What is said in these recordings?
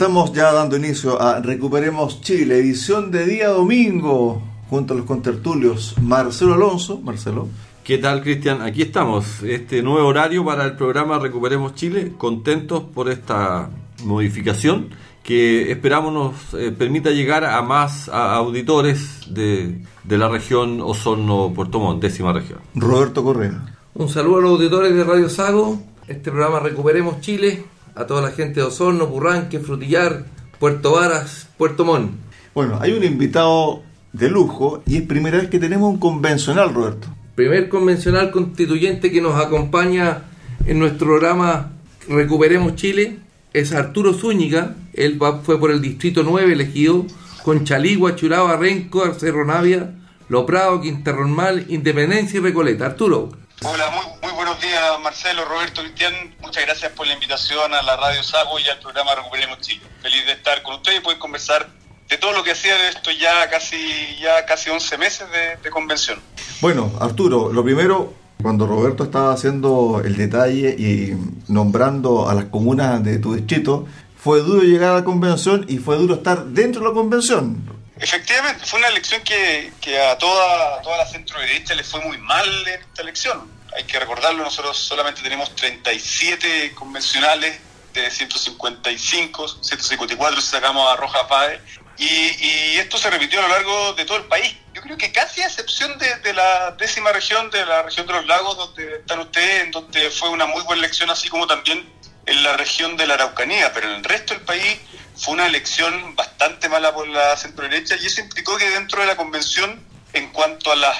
Estamos ya dando inicio a Recuperemos Chile, edición de día domingo, junto a los contertulios Marcelo Alonso. Marcelo. ¿Qué tal, Cristian? Aquí estamos, este nuevo horario para el programa Recuperemos Chile, contentos por esta modificación que esperamos nos eh, permita llegar a más auditores de, de, la región Osorno-Puerto Montt, décima región. Roberto Correa. Un saludo a los auditores de Radio Sago, este programa Recuperemos Chile, a toda la gente de Osorno, Burranque, Frutillar, Puerto Varas, Puerto Montt. Bueno, hay un invitado de lujo y es primera vez que tenemos un convencional, Roberto. Primer convencional constituyente que nos acompaña en nuestro programa Recuperemos Chile es Arturo Zúñiga. Él fue por el distrito 9 elegido con Chaligua, Churaba, Renco, Cerro Navia, Loprado, Quinterronmal, Independencia y Recoleta. Arturo. Hola, muy, muy buenos días Marcelo, Roberto, Cristian. Muchas gracias por la invitación a la Radio Sago y al programa Recuperemos Chile. Feliz de estar con ustedes y poder conversar de todo lo que hacía de esto ya casi, ya casi 11 meses de, convención. Bueno, Arturo, lo primero, cuando Roberto estaba haciendo el detalle y nombrando a las comunas de tu distrito, fue duro llegar a la convención y fue duro estar dentro de la convención. Efectivamente, fue una elección que, que a toda, toda la centro derecha le fue muy mal en esta elección. Hay que recordarlo, nosotros solamente tenemos 37 convencionales de 155, 154 si sacamos a Roja Pae, y, esto se repitió a lo largo de todo el país. Yo creo que casi a excepción de, de, la décima región, de la región de los lagos, donde están ustedes, en donde fue una muy buena elección, así como también en la región de la Araucanía, pero en el resto del país fue una elección bastante mala por la centro derecha y eso implicó que dentro de la convención, en cuanto a los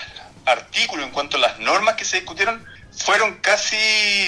artículos, en cuanto a las normas que se discutieron, fueron casi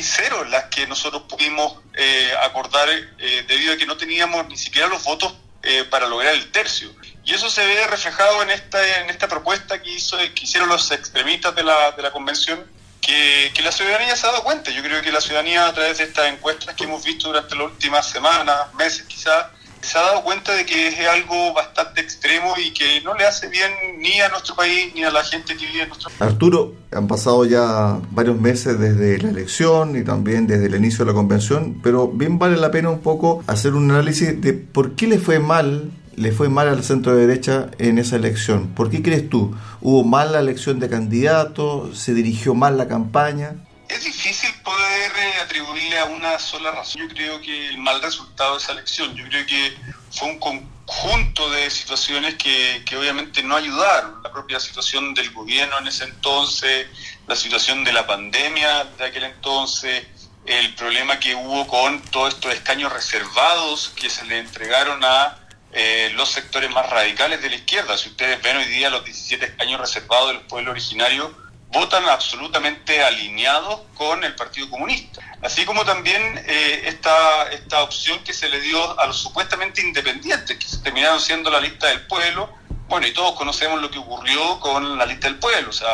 cero las que nosotros pudimos eh, acordar eh, debido a que no teníamos ni siquiera los votos eh, para lograr el tercio. Y eso se ve reflejado en esta, en esta propuesta que, hizo, que hicieron los extremistas de la, de la convención, que, que, la ciudadanía se ha dado cuenta. Yo creo que la ciudadanía, a través de estas encuestas que hemos visto durante las últimas semanas, meses quizás, se ha dado cuenta de que es algo bastante extremo y que no le hace bien ni a nuestro país ni a la gente que vive en nuestro país. Arturo, han pasado ya varios meses desde la elección y también desde el inicio de la convención, pero bien vale la pena un poco hacer un análisis de por qué le fue mal le fue mal al centro de derecha en esa elección. ¿Por qué crees tú? ¿Hubo mala elección de candidatos? ¿Se dirigió mal la campaña? Es difícil poder eh, atribuirle a una sola razón. Yo creo que el mal resultado de esa elección, yo creo que fue un conjunto de situaciones que, que obviamente no ayudaron. La propia situación del gobierno en ese entonces, la situación de la pandemia de aquel entonces, el problema que hubo con todos estos escaños reservados que se le entregaron a eh, los sectores más radicales de la izquierda. Si ustedes ven hoy día los 17 escaños reservados del pueblo originario, votan absolutamente alineados con el Partido Comunista. Así como también eh, esta, esta opción que se le dio a los supuestamente independientes, que terminaron siendo la lista del pueblo. Bueno, y todos conocemos lo que ocurrió con la lista del pueblo, o sea,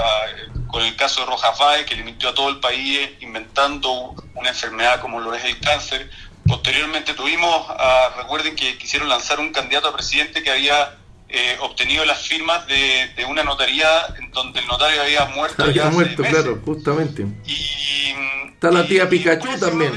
con el caso de Roja Fae, que le mintió a todo el país inventando una enfermedad como lo es el cáncer. Posteriormente tuvimos, a, recuerden que quisieron lanzar un candidato a presidente que había eh, obtenido las firmas de, de, una notaría en donde el notario había muerto. Había ya muerto, claro, justamente. Y, Está la tía Pikachu también.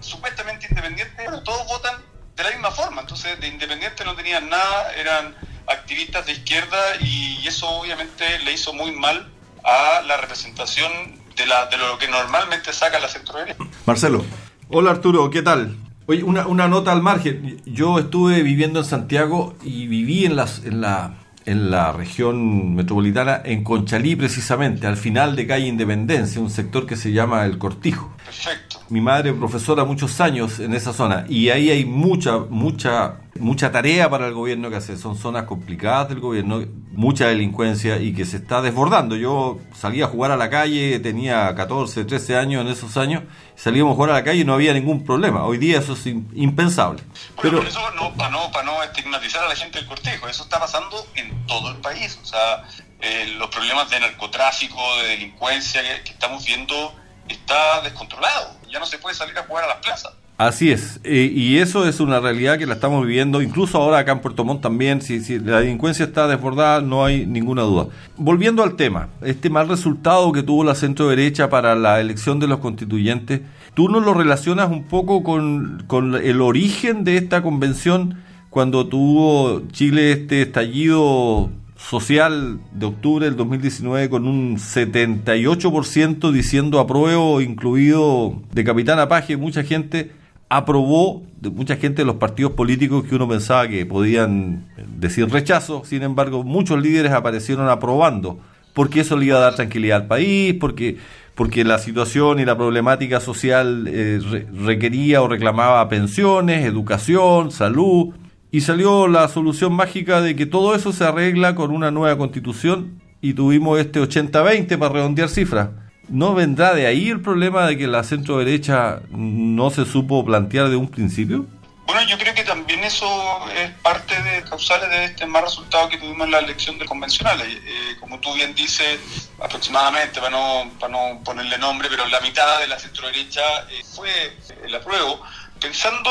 supuestamente independiente, pero todos votan de la misma forma. Entonces, de independiente no tenían nada, eran activistas de izquierda y eso obviamente le hizo muy mal a la representación de, la, de lo que normalmente saca la centro derecha. Marcelo. Hola Arturo, ¿qué tal? Oye, una, una, nota al margen. Yo estuve viviendo en Santiago y viví en, las, en, la, en la región metropolitana, en Conchalí precisamente, al final de calle Independencia, un sector que se llama El Cortijo. Perfecto. Mi madre profesora muchos años en esa zona y ahí hay mucha, mucha mucha tarea para el gobierno que hace, son zonas complicadas del gobierno, mucha delincuencia y que se está desbordando. Yo salía a jugar a la calle, tenía 14, 13 años en esos años, salíamos a jugar a la calle y no había ningún problema. Hoy día eso es impensable. Pero por eso, no, para, no, para no estigmatizar a la gente del cortejo, eso está pasando en todo el país. O sea, eh, los problemas de narcotráfico, de delincuencia que estamos viendo está descontrolado. Ya no se puede salir a jugar a las plazas. Así es, eh, y eso es una realidad que la estamos viviendo, incluso ahora acá en Puerto Montt también, si, si, la delincuencia está desbordada, no hay ninguna duda. Volviendo al tema, este mal resultado que tuvo la centro derecha para la elección de los constituyentes, ¿tú no lo relacionas un poco con, con el origen de esta convención cuando tuvo Chile este estallido social de octubre del 2019 con un 78% diciendo apruebo, incluido de Capitán Apaje, mucha gente aprobó, de mucha gente de los partidos políticos que uno pensaba que podían decir rechazo, sin embargo muchos líderes aparecieron aprobando, porque eso le iba a dar tranquilidad al país, porque, porque la situación y la problemática social eh, requería o reclamaba pensiones, educación, salud, y salió la solución mágica de que todo eso se arregla con una nueva constitución y tuvimos este 80-20 para redondear cifras. ¿No vendrá de ahí el problema de que la centro derecha no se supo plantear de un principio? Bueno, yo creo que también eso es parte de causales de este mal resultado que tuvimos en la elección de convencionales. Eh, como tú bien dices, aproximadamente, para no, para no ponerle nombre, pero la mitad de la centro derecha eh, fue el apruebo, pensando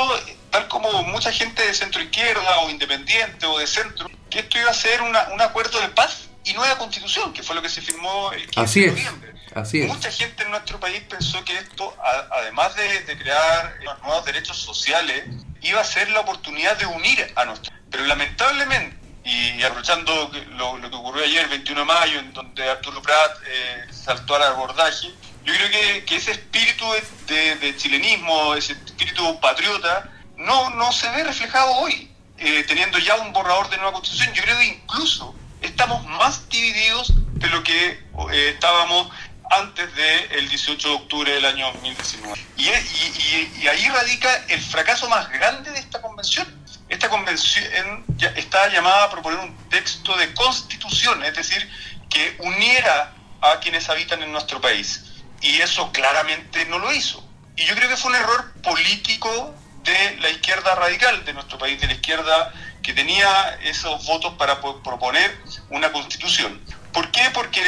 tal como mucha gente de centro izquierda o independiente o de centro, que esto iba a ser un acuerdo de paz y nueva constitución, que fue lo que se firmó el 15 de noviembre. Mucha gente en nuestro país pensó que esto, además de, crear nuevos derechos sociales, iba a ser la oportunidad de unir a nuestro. Pero lamentablemente, y, aprovechando lo, que ocurrió ayer, el 21 de mayo, en donde Arturo Prat eh, saltó al abordaje, yo creo que, ese espíritu de, chilenismo, ese espíritu patriota, no, no se ve reflejado hoy, eh, teniendo ya un borrador de nueva constitución. Yo creo que incluso estamos más divididos de lo que eh, estábamos antes del 18 de octubre del año 2019. Y, y, ahí radica el fracaso más grande de esta convención. Esta convención está llamada a proponer un texto de constitución, es decir, que uniera a quienes habitan en nuestro país. Y eso claramente no lo hizo. Y yo creo que fue un error político de la izquierda radical de nuestro país, de la izquierda que tenía esos votos para proponer una constitución. ¿Por qué? Porque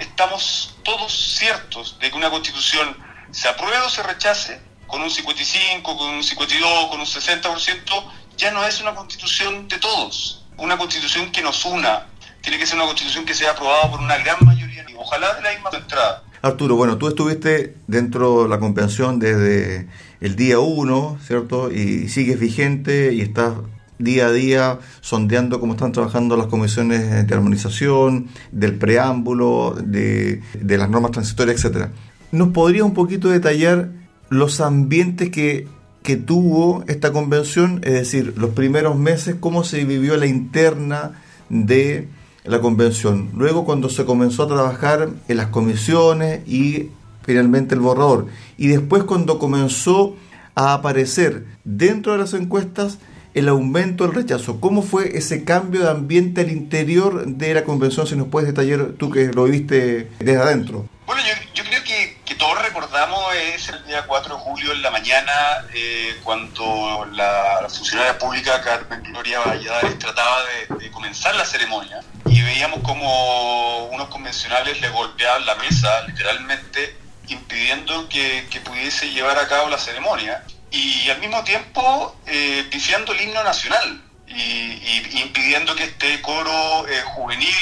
estamos todos ciertos de que una constitución se apruebe o se rechace, con un 55, con un 52, con un 60%, ya no es una constitución de todos, una constitución que nos una, tiene que ser una constitución que sea aprobada por una gran mayoría, ojalá de la misma entrada. Arturo, bueno, tú estuviste dentro de la convención desde el día 1, ¿cierto? Y sigues vigente y estás día a día sondeando cómo están trabajando las comisiones de armonización, del preámbulo, de, las normas transitorias, etcétera. ¿Nos podría un poquito detallar los ambientes que, que tuvo esta convención? Es decir, los primeros meses, cómo se vivió la interna de la convención. Luego cuando se comenzó a trabajar en las comisiones y finalmente el borrador. Y después cuando comenzó a aparecer dentro de las encuestas el aumento del rechazo. ¿Cómo fue ese cambio de ambiente al interior de la convención? Si nos puedes detallar tú que lo viste desde adentro. Bueno, yo, creo que, todos recordamos ese día 4 de julio en la mañana eh, cuando la, funcionaria pública Carmen Gloria Valladares trataba de, comenzar la ceremonia y veíamos como unos convencionales le golpeaban la mesa literalmente impidiendo que, que pudiese llevar a cabo la ceremonia y al mismo tiempo eh, el himno nacional y, impidiendo que este coro eh, juvenil,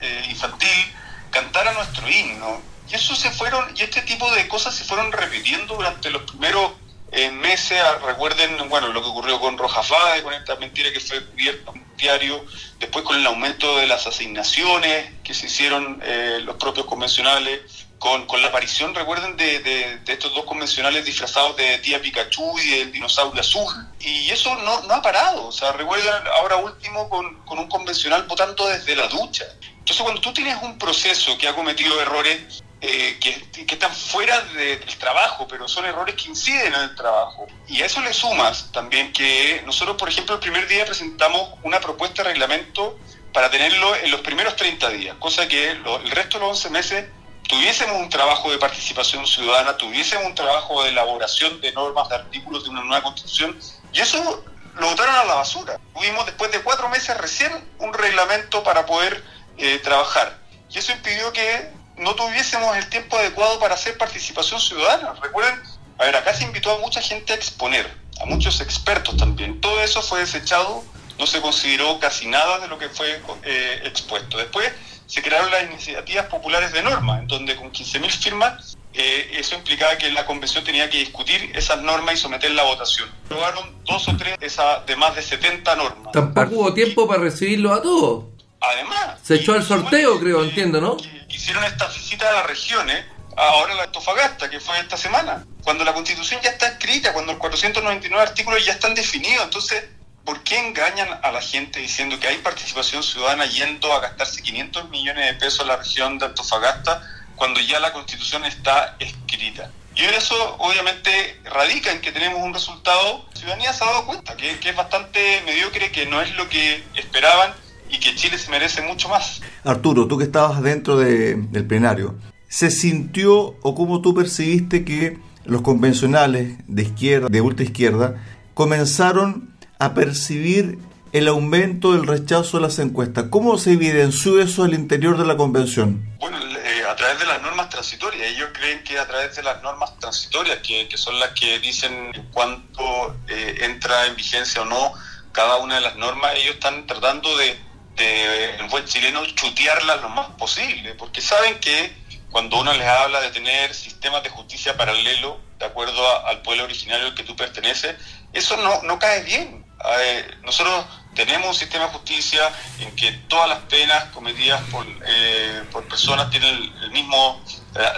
eh, infantil, cantara nuestro himno. Y eso se fueron, y este tipo de cosas se fueron repitiendo durante los primeros eh, meses. Ah, recuerden, bueno, lo que ocurrió con Rojas Fade, con esta mentira que fue cubierta en un diario, después con el aumento de las asignaciones que se hicieron los propios convencionales, con, con la aparición, recuerden, de, de, estos dos convencionales disfrazados de tía Pikachu y del dinosaurio azul. Y eso no, no ha parado. O sea, recuerden ahora último con, un convencional votando desde la ducha. Entonces, cuando tú tienes un proceso que ha cometido errores eh, que, que, están fuera de, del trabajo, pero son errores que inciden en el trabajo. Y a eso le sumas también que nosotros, por ejemplo, el primer día presentamos una propuesta de reglamento para tenerlo en los primeros 30 días, cosa que lo, el resto de los 11 meses tuviésemos un trabajo de participación ciudadana, tuviésemos un trabajo de elaboración de normas, de artículos de una nueva constitución, y eso lo botaron a la basura. Tuvimos después de cuatro meses recién un reglamento para poder eh, trabajar. Y eso impidió que no tuviésemos el tiempo adecuado para hacer participación ciudadana. Recuerden, a ver, acá se invitó a mucha gente a exponer, a muchos expertos también. Todo eso fue desechado, no se consideró casi nada de lo que fue eh, expuesto. Después se crearon las iniciativas populares de norma, en donde con 15.000 firmas eh, eso implicaba que la convención tenía que discutir esas normas y someterla a votación. Probaron dos o tres esa, de más de 70 normas. Tampoco hubo tiempo para recibirlo a todos. Además. Se echó al sorteo, creo, entiendo, ¿no? hicieron esta visita a las regiones, ahora la Antofagasta, que fue esta semana, cuando la constitución ya está escrita, cuando los 499 artículos ya están definidos. Entonces, ¿por qué engañan a la gente diciendo que hay participación ciudadana yendo a gastarse 500 millones de pesos en la región de Antofagasta cuando ya la constitución está escrita? Y eso obviamente radica en que tenemos un resultado, la ciudadanía se ha dado cuenta, que, es bastante mediocre, que no es lo que esperaban y que Chile se merece mucho más. Arturo, tú que estabas dentro de, del plenario, ¿se sintió o cómo tú percibiste que los convencionales de izquierda, de ultra izquierda, comenzaron a percibir el aumento del rechazo a las encuestas? ¿Cómo se evidenció eso al interior de la convención? Bueno, eh, a través de las normas transitorias. Ellos creen que a través de las normas transitorias, que, que son las que dicen cuánto eh, entra en vigencia o no cada una de las normas, ellos están tratando de de el buen chileno chutearlas lo más posible, porque saben que cuando uno les habla de tener sistemas de justicia paralelo, de acuerdo al pueblo originario al que tú perteneces, eso no, no cae bien. Nosotros tenemos un sistema de justicia en que todas las penas cometidas por, eh, por personas tienen el mismo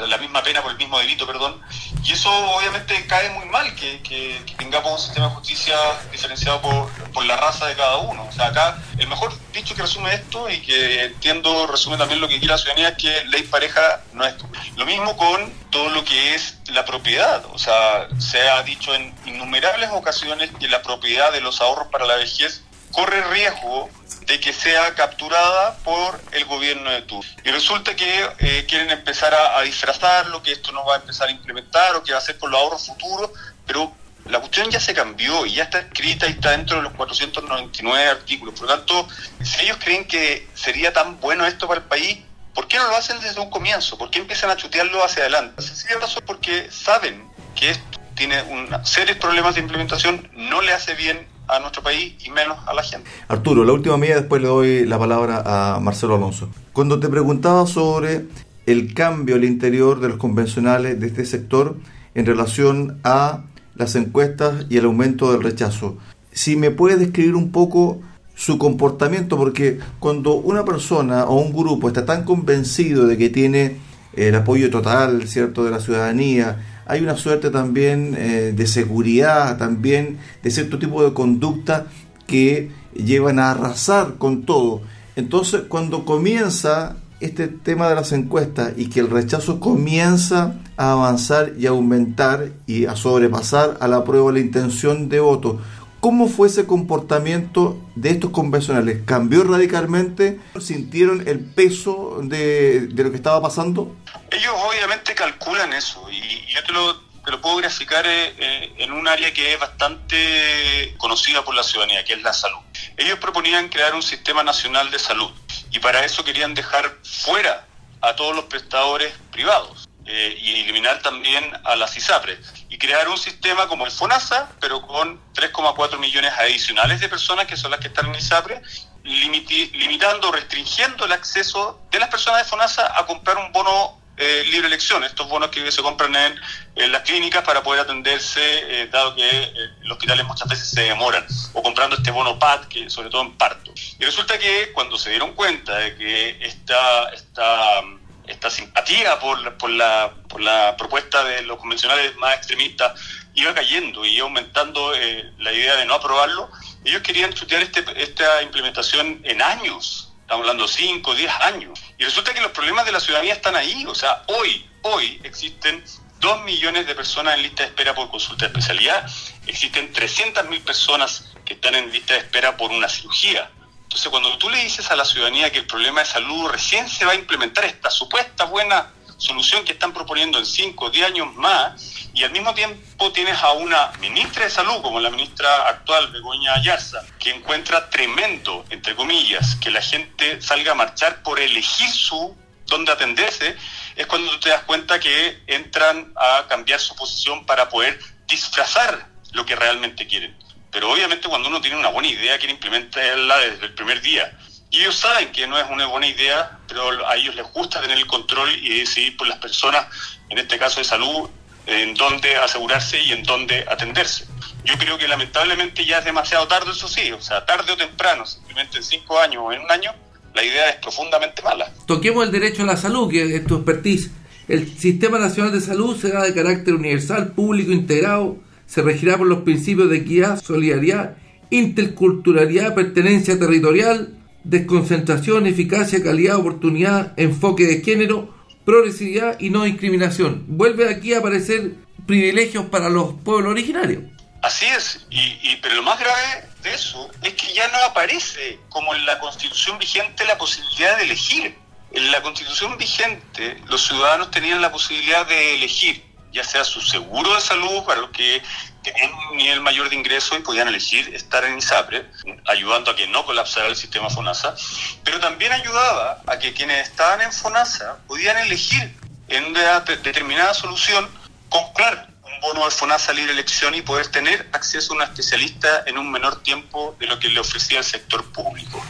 la, misma pena por el mismo delito, perdón, y eso obviamente cae muy mal que, que, tengamos un sistema de justicia diferenciado por, por, la raza de cada uno. O sea, acá el mejor dicho que resume esto y que entiendo resume también lo que quiere la ciudadanía es que ley pareja no es Lo mismo con todo lo que es la propiedad. O sea, se ha dicho en innumerables ocasiones que la propiedad de los ahorros para la vejez corre riesgo de que sea capturada por el gobierno de Turquía. Y resulta que eh, quieren empezar a, disfrazarlo, que esto no va a empezar a implementar o que va a ser con los ahorros futuros, pero la cuestión ya se cambió y ya está escrita y está dentro de los 499 artículos. Por lo tanto, si ellos creen que sería tan bueno esto para el país, ¿por qué no lo hacen desde un comienzo? ¿Por qué empiezan a chutearlo hacia adelante? Sencilla razón porque saben que esto tiene un serios problemas de implementación, no le hace bien a nuestro país y menos a la gente. Arturo, la última mía, después le doy la palabra a Marcelo Alonso. Cuando te preguntaba sobre el cambio al interior de los convencionales de este sector en relación a las encuestas y el aumento del rechazo, si me puedes describir un poco su comportamiento, porque cuando una persona o un grupo está tan convencido de que tiene el apoyo total, ¿cierto?, de la ciudadanía, hay una suerte también eh, de seguridad, también de cierto tipo de conducta que llevan a arrasar con todo. Entonces, cuando comienza este tema de las encuestas y que el rechazo comienza a avanzar y a aumentar y a sobrepasar a la prueba la intención de voto, ¿Cómo fue ese comportamiento de estos convencionales? ¿Cambió radicalmente? ¿Sintieron el peso de, lo que estaba pasando? Ellos obviamente calculan eso y yo te lo, te lo puedo graficar eh, eh, en un área que es bastante conocida por la ciudadanía, que es la salud. Ellos proponían crear un sistema nacional de salud y para eso querían dejar fuera a todos los prestadores privados eh, y eliminar también a las ISAPRES y crear un sistema como el FONASA, pero con 3,4 millones adicionales de personas que son las que están en ISAPRE, limitando, restringiendo el acceso de las personas de FONASA a comprar un bono eh, libre elección, estos bonos que se compran en, las clínicas para poder atenderse, eh, dado que eh, los hospitales muchas veces se demoran, o comprando este bono PAD, que sobre todo en parto. Y resulta que cuando se dieron cuenta de que esta, esta, esta simpatía por, por, la, por la propuesta de los convencionales más extremistas iba cayendo y iba aumentando la idea de no aprobarlo, ellos querían chutear este, esta implementación en años estamos hablando 5, 10 años. Y resulta que los problemas de la ciudadanía están ahí. O sea, hoy hoy existen 2 millones de personas en lista de espera por consulta de especialidad, existen 300.000 personas que están en lista de espera por una cirugía. Entonces, cuando tú le dices a la ciudadanía que el problema de salud recién se va a implementar esta supuesta buena solución que están proponiendo en 5 o 10 años más, y al mismo tiempo tienes a una ministra de salud, como la ministra actual, Begoña Ayarza, que encuentra tremendo, entre comillas, que la gente salga a marchar por elegir su dónde atenderse, es cuando tú te das cuenta que entran a cambiar su posición para poder disfrazar lo que realmente quieren. Pero obviamente cuando uno tiene una buena idea, quiere implementarla desde el primer día. Y ellos saben que no es una buena idea, pero a ellos les gusta tener el control y decidir por las personas, en este caso de salud, en dónde asegurarse y en dónde atenderse. Yo creo que lamentablemente ya es demasiado tarde, eso sí, o sea, tarde o temprano, simplemente en cinco años o en un año, la idea es profundamente mala. Toquemos el derecho a la salud, que es tu expertise. El Sistema Nacional de Salud será de carácter universal, público, integrado, se regirá por los principios de equidad, solidaridad, interculturalidad, pertenencia territorial, desconcentración, eficacia, calidad, oportunidad, enfoque de género, progresividad y no discriminación. Vuelve aquí a aparecer privilegios para los pueblos originarios. Así es, y, pero lo más grave de eso es que ya no aparece como en la constitución vigente la posibilidad de elegir. En la constitución vigente los ciudadanos tenían la posibilidad de elegir ya sea su seguro de salud para los que tenían un nivel mayor de ingreso y podían elegir estar en ISAPRE, ayudando a que no colapsara el sistema FONASA, pero también ayudaba a que quienes estaban en FONASA podían elegir en una determinada solución comprar un bono de FONASA libre elección y poder tener acceso a un especialista en un menor tiempo de lo que le ofrecía el sector público.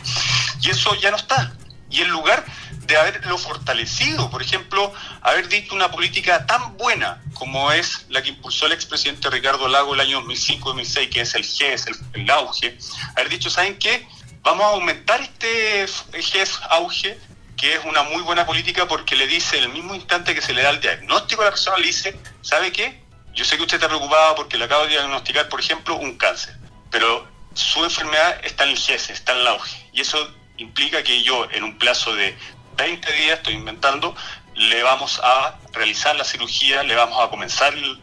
Y eso ya no está. Y en lugar de haberlo fortalecido, por ejemplo, haber dictado una política tan buena como es la que impulsó el expresidente Ricardo Lago el año 2005-2006, que es el GES, el, auge, haber dicho, ¿saben qué? Vamos a aumentar este GES auge, que es una muy buena política porque le dice, el mismo instante que se le da el diagnóstico a la persona, le dice, ¿sabe qué? Yo sé que usted está preocupado porque le acabo de diagnosticar, por ejemplo, un cáncer, pero su enfermedad está en el GES, está en el auge, y eso implica que yo en un plazo de 20 días, estoy inventando, le vamos a realizar la cirugía, le vamos a comenzar el,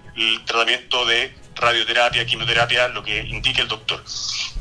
tratamiento de radioterapia, quimioterapia, lo que indique el doctor.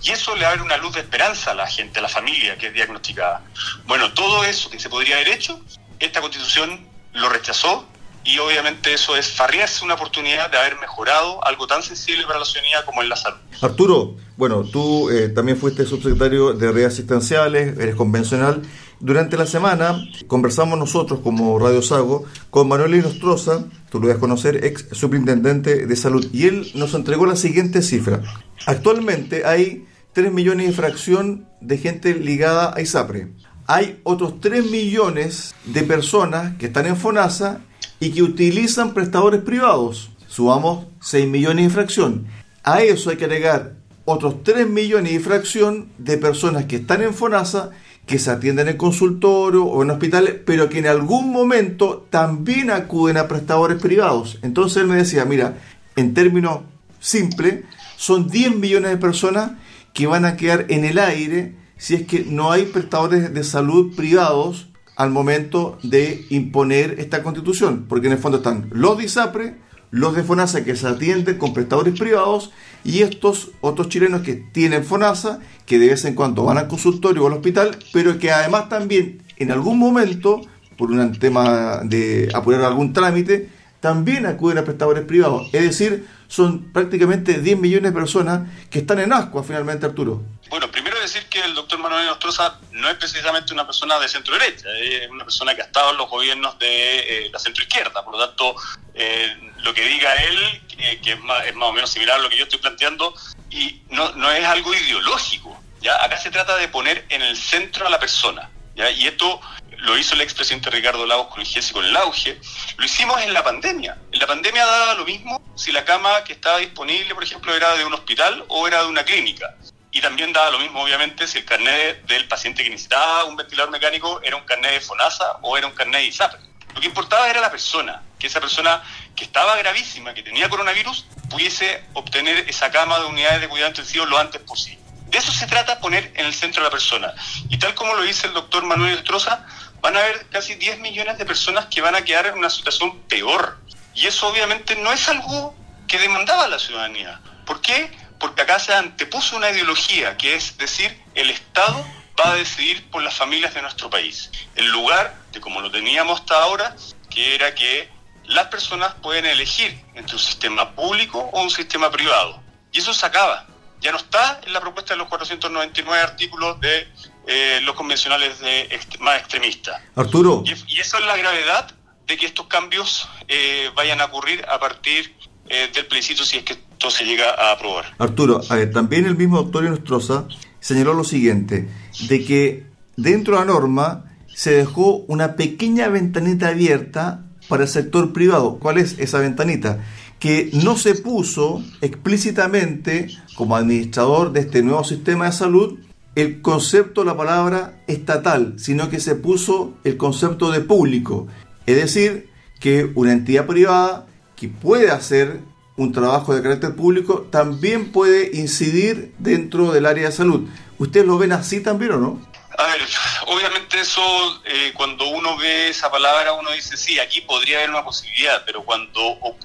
Y eso le abre una luz de esperanza a la gente, a la familia que es diagnosticada. Bueno, todo eso que se podría haber hecho, esta constitución lo rechazó y obviamente eso es farriarse una oportunidad de haber mejorado algo tan sensible para la ciudadanía como es la salud. Arturo, bueno, tú eh, también fuiste subsecretario de redes asistenciales, eres convencional durante la semana conversamos nosotros como Radio Sago con Manuel Inostroza, tú lo vas a conocer, ex superintendente de salud, y él nos entregó la siguiente cifra. Actualmente hay 3 millones de fracción de gente ligada a ISAPRE. Hay otros 3 millones de personas que están en FONASA y que utilizan prestadores privados. Subamos 6 millones de fracción. A eso hay que agregar otros 3 millones de fracción de personas que están en FONASA que se atienden en consultorio o en hospitales, pero que en algún momento también acuden a prestadores privados. Entonces él me decía, mira, en términos simples, son 10 millones de personas que van a quedar en el aire si es que no hay prestadores de salud privados al momento de imponer esta constitución, porque en el fondo están los de ISAPRE, los de FONASA que se atienden con prestadores privados y estos otros chilenos que tienen FONASA, que de vez en cuando van al consultorio o al hospital, pero que además también en algún momento, por un tema de apurar algún trámite, también acuden a prestadores privados. Es decir, son prácticamente 10 millones de personas que están en ascua finalmente, Arturo. Bueno, primero decir que el doctor Manuel Nostroza no es precisamente una persona de centro derecha, es una persona que ha estado en los gobiernos de eh, la centro izquierda, por lo tanto, eh, lo que diga él, que es más, es más o menos similar a lo que yo estoy planteando, y no, no es algo ideológico. ¿ya? Acá se trata de poner en el centro a la persona. Y esto lo hizo el expresidente Ricardo Lagos con el GES con el auge, lo hicimos en la pandemia. En la pandemia daba lo mismo si la cama que estaba disponible, por ejemplo, era de un hospital o era de una clínica. Y también daba lo mismo, obviamente, si el carnet del paciente que necesitaba un ventilador mecánico era un carnet de FONASA o era un carnet de ISAP. Lo que importaba era la persona, que esa persona que estaba gravísima, que tenía coronavirus, pudiese obtener esa cama de unidades de cuidado intensivo lo antes posible. De eso se trata poner en el centro a la persona. Y tal como lo dice el doctor Manuel Estroza, van a haber casi 10 millones de personas que van a quedar en una situación peor. Y eso obviamente no es algo que demandaba la ciudadanía. ¿Por qué? Porque acá se antepuso una ideología, que es decir, el Estado va a decidir por las familias de nuestro país. En lugar de como lo teníamos hasta ahora, que era que las personas pueden elegir entre un sistema público o un sistema privado. Y eso se acaba. Ya no está en la propuesta de los 499 artículos de eh, los convencionales de más extremistas. Arturo. Y, eso es la gravedad de que estos cambios eh, vayan a ocurrir a partir eh, del plebiscito si es que esto se llega a aprobar. Arturo, a ver, también el mismo doctor Nostroza señaló lo siguiente, de que dentro de la norma se dejó una pequeña ventanita abierta para el sector privado. ¿Cuál es esa ventanita? Que no se puso explícitamente como administrador de este nuevo sistema de salud el concepto, la palabra estatal, sino que se puso el concepto de público. Es decir, que una entidad privada que puede hacer un trabajo de carácter público también puede incidir dentro del área de salud. ¿Ustedes lo ven así también o no? A ver, obviamente eso, eh, cuando uno ve esa palabra, uno dice, sí, aquí podría haber una posibilidad, pero cuando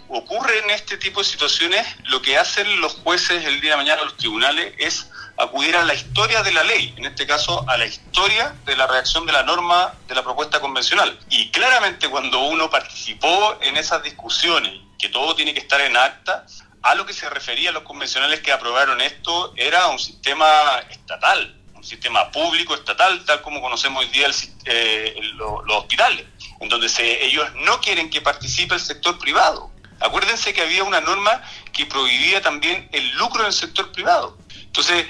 ocurren este tipo de situaciones, lo que hacen los jueces el día de mañana, los tribunales, es acudir a la historia de la ley, en este caso a la historia de la reacción de la norma de la propuesta convencional. Y claramente cuando uno participó en esas discusiones, que todo tiene que estar en acta, a lo que se refería los convencionales que aprobaron esto era un sistema estatal, sistema público estatal, tal como conocemos hoy día eh, los hospitales, en donde se, ellos no quieren que participe el sector privado. Acuérdense que había una norma que prohibía también el lucro en el sector privado. Entonces,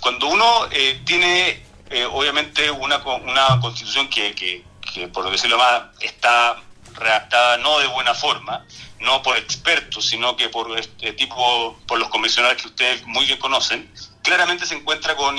cuando uno eh, tiene, eh, obviamente, una, una constitución que, que, que, por decirlo más, está redactada no de buena forma, no por expertos, sino que por este tipo, por los convencionales que ustedes muy bien conocen, claramente se encuentra con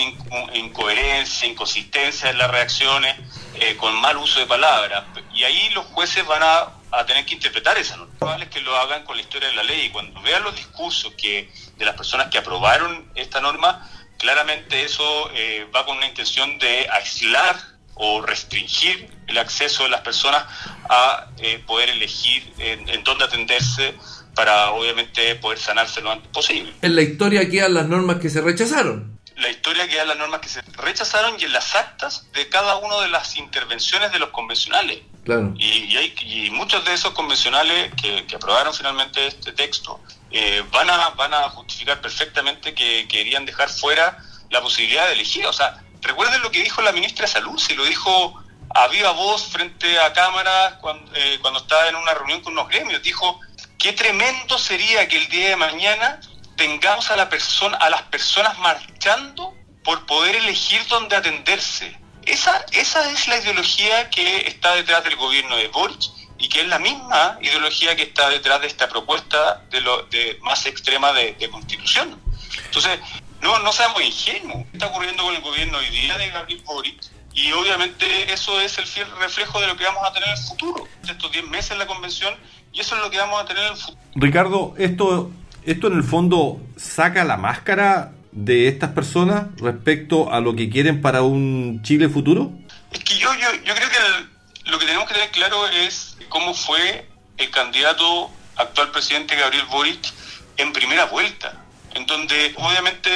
incoherencia, inconsistencia en las reacciones, eh, con mal uso de palabras. Y ahí los jueces van a, tener que interpretar esa norma. Probable es que lo hagan con la historia de la ley. Y cuando vean los discursos que de las personas que aprobaron esta norma, claramente eso eh, va con una intención de aislar o restringir el acceso de las personas a eh, poder elegir en, dónde atenderse para obviamente poder sanarse lo antes posible. En la historia quedan las normas que se rechazaron. La historia quedan las normas que se rechazaron y en las actas de cada una de las intervenciones de los convencionales. Claro. Y, y, hay, y muchos de esos convencionales que, que aprobaron finalmente este texto eh, van, a, van a justificar perfectamente que querían dejar fuera la posibilidad de elegir. O sea, recuerden lo que dijo la ministra de Salud, se lo dijo a viva voz frente a cámaras cuando, eh, cuando estaba en una reunión con unos gremios. Dijo, qué tremendo sería que el día de mañana tengamos a, las personas marchando por poder elegir dónde atenderse. Esa, es la ideología que está detrás del gobierno de Boric y que es la misma ideología que está detrás de esta propuesta de más extrema de, constitución. Entonces, no, no seamos ingenuos. ¿Qué está ocurriendo con el gobierno hoy día de Gabriel Boric? Y obviamente eso es el reflejo de lo que vamos a tener en el futuro. Estos 10 meses en la convención, y eso es lo que vamos a tener en el futuro. Ricardo, esto, esto en el fondo saca la máscara de estas personas respecto a lo que quieren para un Chile futuro? Es que yo, yo, yo creo que el, lo que tenemos que tener claro es cómo fue el candidato actual presidente Gabriel Boric en primera vuelta, en donde obviamente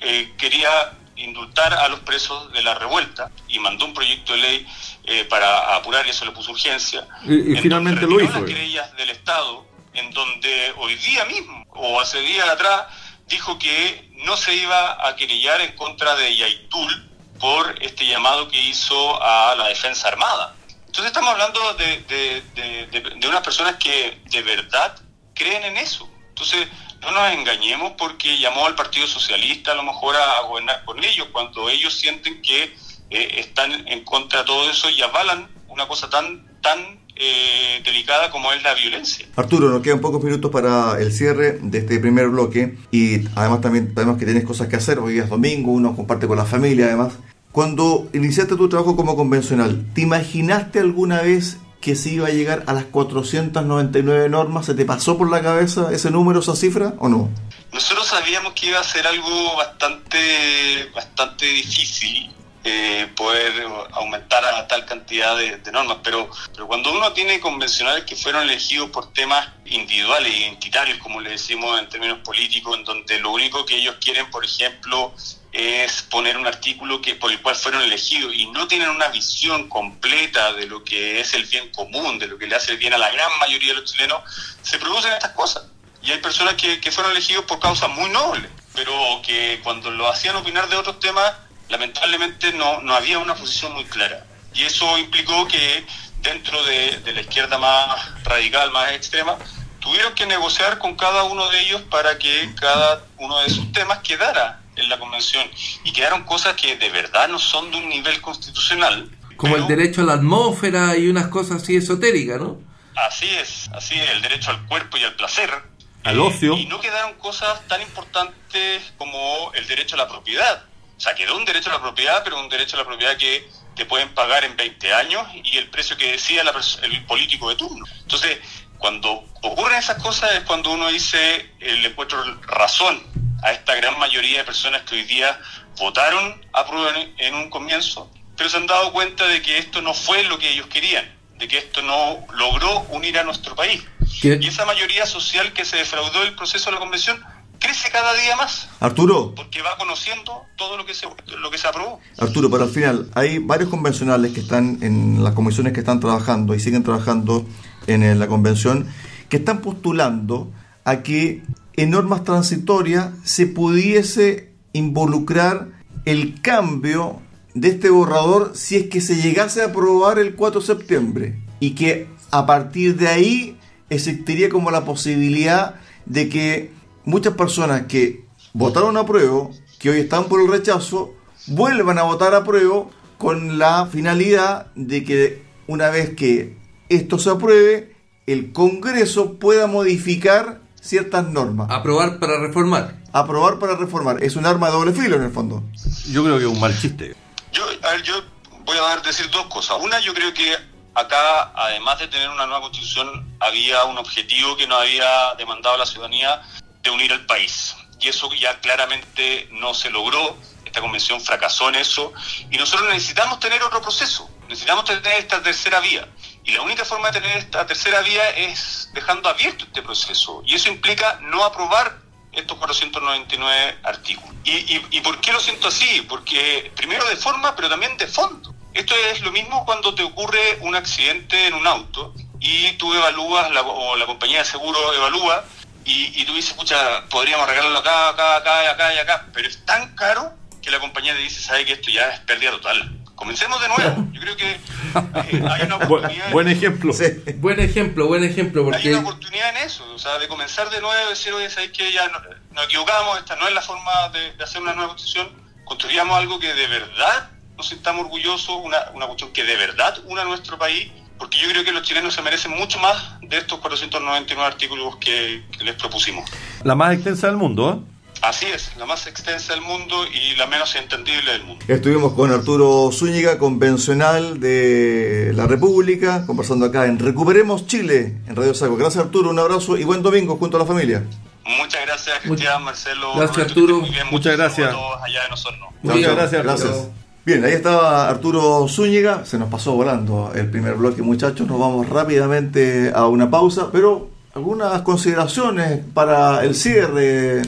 eh, quería indultar a los presos de la revuelta y mandó un proyecto de ley eh, para apurar y eso le puso urgencia. Y, y finalmente lo hizo. las querellas del Estado, en donde hoy día mismo, o hace días atrás, dijo que no se iba a querellar en contra de Yaitul por este llamado que hizo a la Defensa Armada. Entonces estamos hablando de, de, de, de, unas personas que de verdad creen en eso. Entonces no nos engañemos porque llamó al Partido Socialista a lo mejor a, a gobernar con ellos, cuando ellos sienten que eh, están en contra de todo eso y avalan una cosa tan, tan eh, delicada como es la violencia. Arturo, nos quedan pocos minutos para el cierre de este primer bloque y además también sabemos que tienes cosas que hacer, hoy es domingo, uno comparte con la familia además. Cuando iniciaste tu trabajo como convencional, ¿te imaginaste alguna vez que se iba a llegar a las 499 normas? ¿Se te pasó por la cabeza ese número, esa cifra o no? Nosotros sabíamos que iba a ser algo bastante, bastante difícil eh, poder aumentar a tal cantidad de, normas. Pero, pero cuando uno tiene convencionales que fueron elegidos por temas individuales, identitarios, como le decimos en términos políticos, en donde lo único que ellos quieren, por ejemplo, es poner un artículo que por el cual fueron elegidos y no tienen una visión completa de lo que es el bien común, de lo que le hace el bien a la gran mayoría de los chilenos, se producen estas cosas. Y hay personas que fueron elegidos por causas muy nobles, pero que cuando lo hacían opinar de otros temas, lamentablemente no, no había una posición muy clara. Y eso implicó que dentro de, de la izquierda más radical, más extrema, tuvieron que negociar con cada uno de ellos para que cada uno de sus temas quedara en la convención y quedaron cosas que de verdad no son de un nivel constitucional. Como el derecho a la atmósfera y unas cosas así esotéricas, ¿no? Así es, así es, el derecho al cuerpo y al placer. Al ocio. Y no quedaron cosas tan importantes como el derecho a la propiedad. O sea, quedó un derecho a la propiedad, pero un derecho a la propiedad que te pueden pagar en 20 años y el precio que decía la el político de turno. Entonces, cuando ocurren esas cosas es cuando uno dice, le encuentro razón a esta gran mayoría de personas que hoy día votaron a prueba en un comienzo, pero se han dado cuenta de que esto no fue lo que ellos querían, de que esto no logró unir a nuestro país. ¿Qué? Y esa mayoría social que se defraudó del proceso de la convención crece cada día más. Arturo. Porque va conociendo todo lo que se, lo que se aprobó. Arturo, pero al final hay varios convencionales que están en las comisiones que están trabajando y siguen trabajando en la convención que están postulando a que en normas transitorias se pudiese involucrar el cambio de este borrador si es que se llegase a aprobar el 4 de septiembre y que a partir de ahí existiría como la posibilidad de que muchas personas que votaron a prueba, que hoy están por el rechazo, vuelvan a votar a prueba con la finalidad de que una vez que esto se apruebe, el Congreso pueda modificar ciertas normas. Aprobar para reformar. Aprobar para reformar. Es un arma de doble filo en el fondo. Yo creo que es un mal chiste. Yo, a ver, yo voy a decir dos cosas. Una, yo creo que acá, además de tener una nueva constitución, había un objetivo que nos había demandado la ciudadanía de unir al país. Y eso ya claramente no se logró. Esta convención fracasó en eso. Y nosotros necesitamos tener otro proceso. Necesitamos tener esta tercera vía. Y la única forma de tener esta tercera vía es dejando abierto este proceso. Y eso implica no aprobar estos 499 artículos. ¿Y, y, y por qué lo siento así? Porque primero de forma, pero también de fondo. Esto es lo mismo cuando te ocurre un accidente en un auto y tú evalúas, la, o la compañía de seguro evalúa, y, y tú dices, pucha, podríamos regalarlo acá, acá, acá, acá y acá, pero es tan caro que la compañía te dice, sabe que esto ya es pérdida total. Comencemos de nuevo. Yo creo que eh, hay una oportunidad. buen ejemplo. Sí. Buen ejemplo, buen ejemplo. Porque... Hay una oportunidad en eso, o sea, de comenzar de nuevo, decir, oye, sabéis que ya nos, nos equivocamos, esta no es la forma de, de, hacer una nueva constitución, construyamos algo que de verdad nos sintamos orgullosos, una, una cuestión que de verdad una a nuestro país, porque yo creo que los chilenos se merecen mucho más de estos 499 artículos que, que les propusimos. La más extensa del mundo, ¿eh? Así es, la más extensa del mundo y la menos entendible del mundo. Estuvimos con Arturo Zúñiga, convencional de la República, conversando acá en Recuperemos Chile, en Radio Saco. Gracias Arturo, un abrazo y buen domingo junto a la familia. Muchas gracias Cristian, Marcelo. Gracias Arturo. Muy bien, Muchas gracias. allá de nosotros. Muchas gracias. Gracias. Bien, ahí estaba Arturo Zúñiga, se nos pasó volando el primer bloque muchachos, nos vamos rápidamente a una pausa, pero algunas consideraciones para el cierre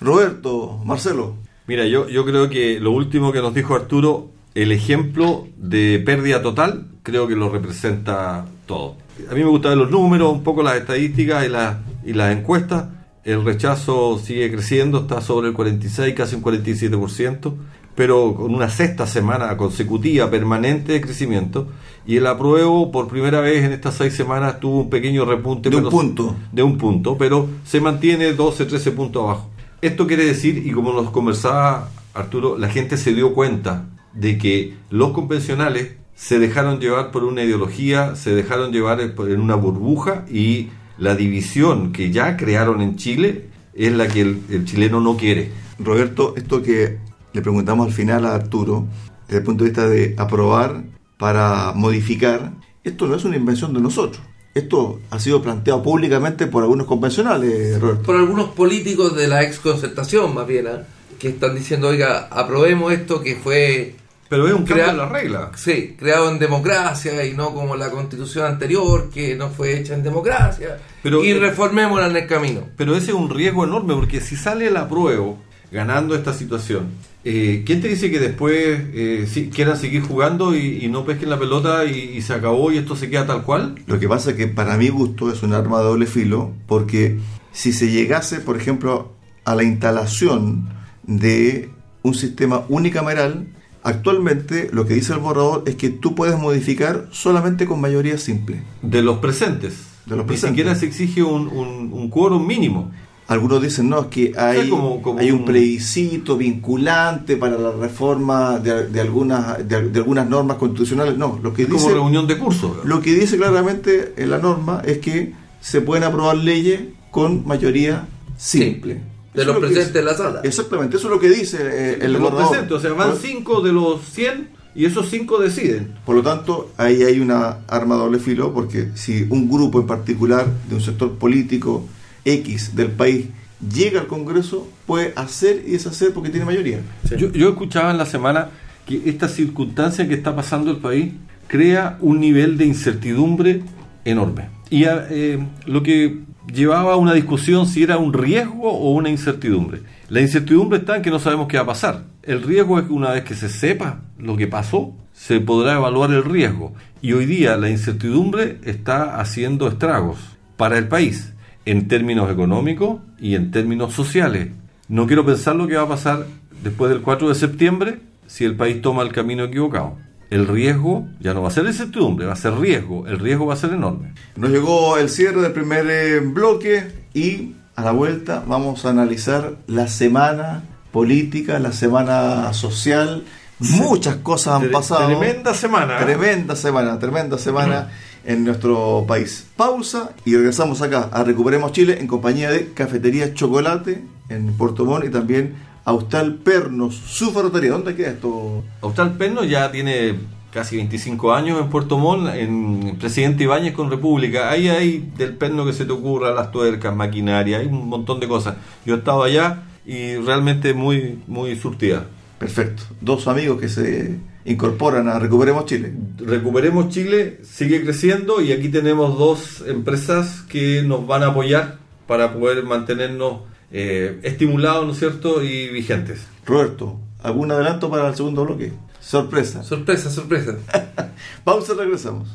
Roberto, Marcelo. Mira, yo, yo creo que lo último que nos dijo Arturo, el ejemplo de pérdida total, creo que lo representa todo. A mí me gustan los números, un poco las estadísticas y las, y las encuestas. El rechazo sigue creciendo, está sobre el 46, casi un 47%, pero con una sexta semana consecutiva permanente de crecimiento. Y el apruebo por primera vez en estas seis semanas tuvo un pequeño repunte. De un pero- punto. De un punto, pero se mantiene 12, 13 puntos abajo. Esto quiere decir, y como nos conversaba Arturo, la gente se dio cuenta de que los convencionales se dejaron llevar por una ideología, se dejaron llevar en una burbuja y la división que ya crearon en Chile es la que el, el chileno no quiere. Roberto, esto que le preguntamos al final a Arturo, desde el punto de vista de aprobar para modificar, esto no es una invención de nosotros. Esto ha sido planteado públicamente por algunos convencionales, Roberto. Por algunos políticos de la ex concertación, más bien, ¿ah? que están diciendo, oiga, aprobemos esto que fue Pero es un cambio Crea- en la regla. Sí, creado en democracia y no como la constitución anterior, que no fue hecha en democracia. Pero- y reformémosla en el camino. Pero ese es un riesgo enorme porque si sale el apruebo ganando esta situación, eh, ¿quién te dice que después eh, si- quieran seguir jugando y, y no pesquen la pelota y, y se acabó y esto se queda tal cual? Lo que pasa es que para mi gusto es un arma de doble filo, porque si se llegase, por ejemplo, a la instalación de un sistema unicameral, actualmente lo que dice el borrador es que tú puedes modificar solamente con mayoría simple. De los presentes. De los Ni presentes. siquiera se exige un, un, un quórum mínimo. Algunos dicen, no, es que hay, como- como hay un un- plebiscito vinculante para la reforma de, de algunas, de, de algunas normas constitucionales. No, lo que Es como dice... reunión de curso. Lo que dice claramente en la norma es que se pueden aprobar leyes con mayoría simple. De Eso los lo presentes en la sala. Exactamente, eso es lo que dice eh, el de los borrador. presentes. O sea, van Por- cinco de los 100 y esos cinco deciden. Por lo tanto, ahí hay una arma doble filo, porque si un grupo en particular de un sector político X del país llega al Congreso, puede hacer y deshacer porque tiene mayoría. Yo, yo escuchaba en la semana que esta circunstancia que está pasando el país crea un nivel de incertidumbre enorme. Y a- eh, lo que llevaba a una discusión si era un riesgo o una incertidumbre. La incertidumbre está en que no sabemos qué va a pasar. El riesgo es que una vez que se sepa lo que pasó, se podrá evaluar el riesgo. Y hoy día la incertidumbre está haciendo estragos para el país en términos económicos y en términos sociales. No quiero pensar lo que va a pasar después del 4 de septiembre si el país toma el camino equivocado. El riesgo ya no va a ser incertidumbre, va a ser riesgo. El riesgo va a ser enorme. Nos llegó el cierre del primer eh, bloque y a la vuelta vamos a analizar la semana política, la semana social. Muchas cosas han pasado. Tremenda semana. Tremenda semana, tremenda semana en nuestro país. Pausa y regresamos acá a Recuperemos Chile en compañía de Cafetería Chocolate en Puerto Montt y también Austal Pernos, su ferretería. ¿Dónde queda esto? Austral Perno ya tiene casi 25 años en Puerto Montt, en Presidente Ibáñez con República. Ahí hay del perno que se te ocurra, las tuercas, maquinaria, hay un montón de cosas. Yo he estado allá y realmente muy, muy surtida. Perfecto. Dos amigos que se incorporan a Recuperemos Chile. Recuperemos Chile, sigue creciendo y aquí tenemos dos empresas que nos van a apoyar para poder mantenernos eh, estimulados, ¿no es cierto?, y vigentes. Roberto, ¿algún adelanto para el segundo bloque? Sorpresa. Sorpresa, sorpresa. Pausa regresamos.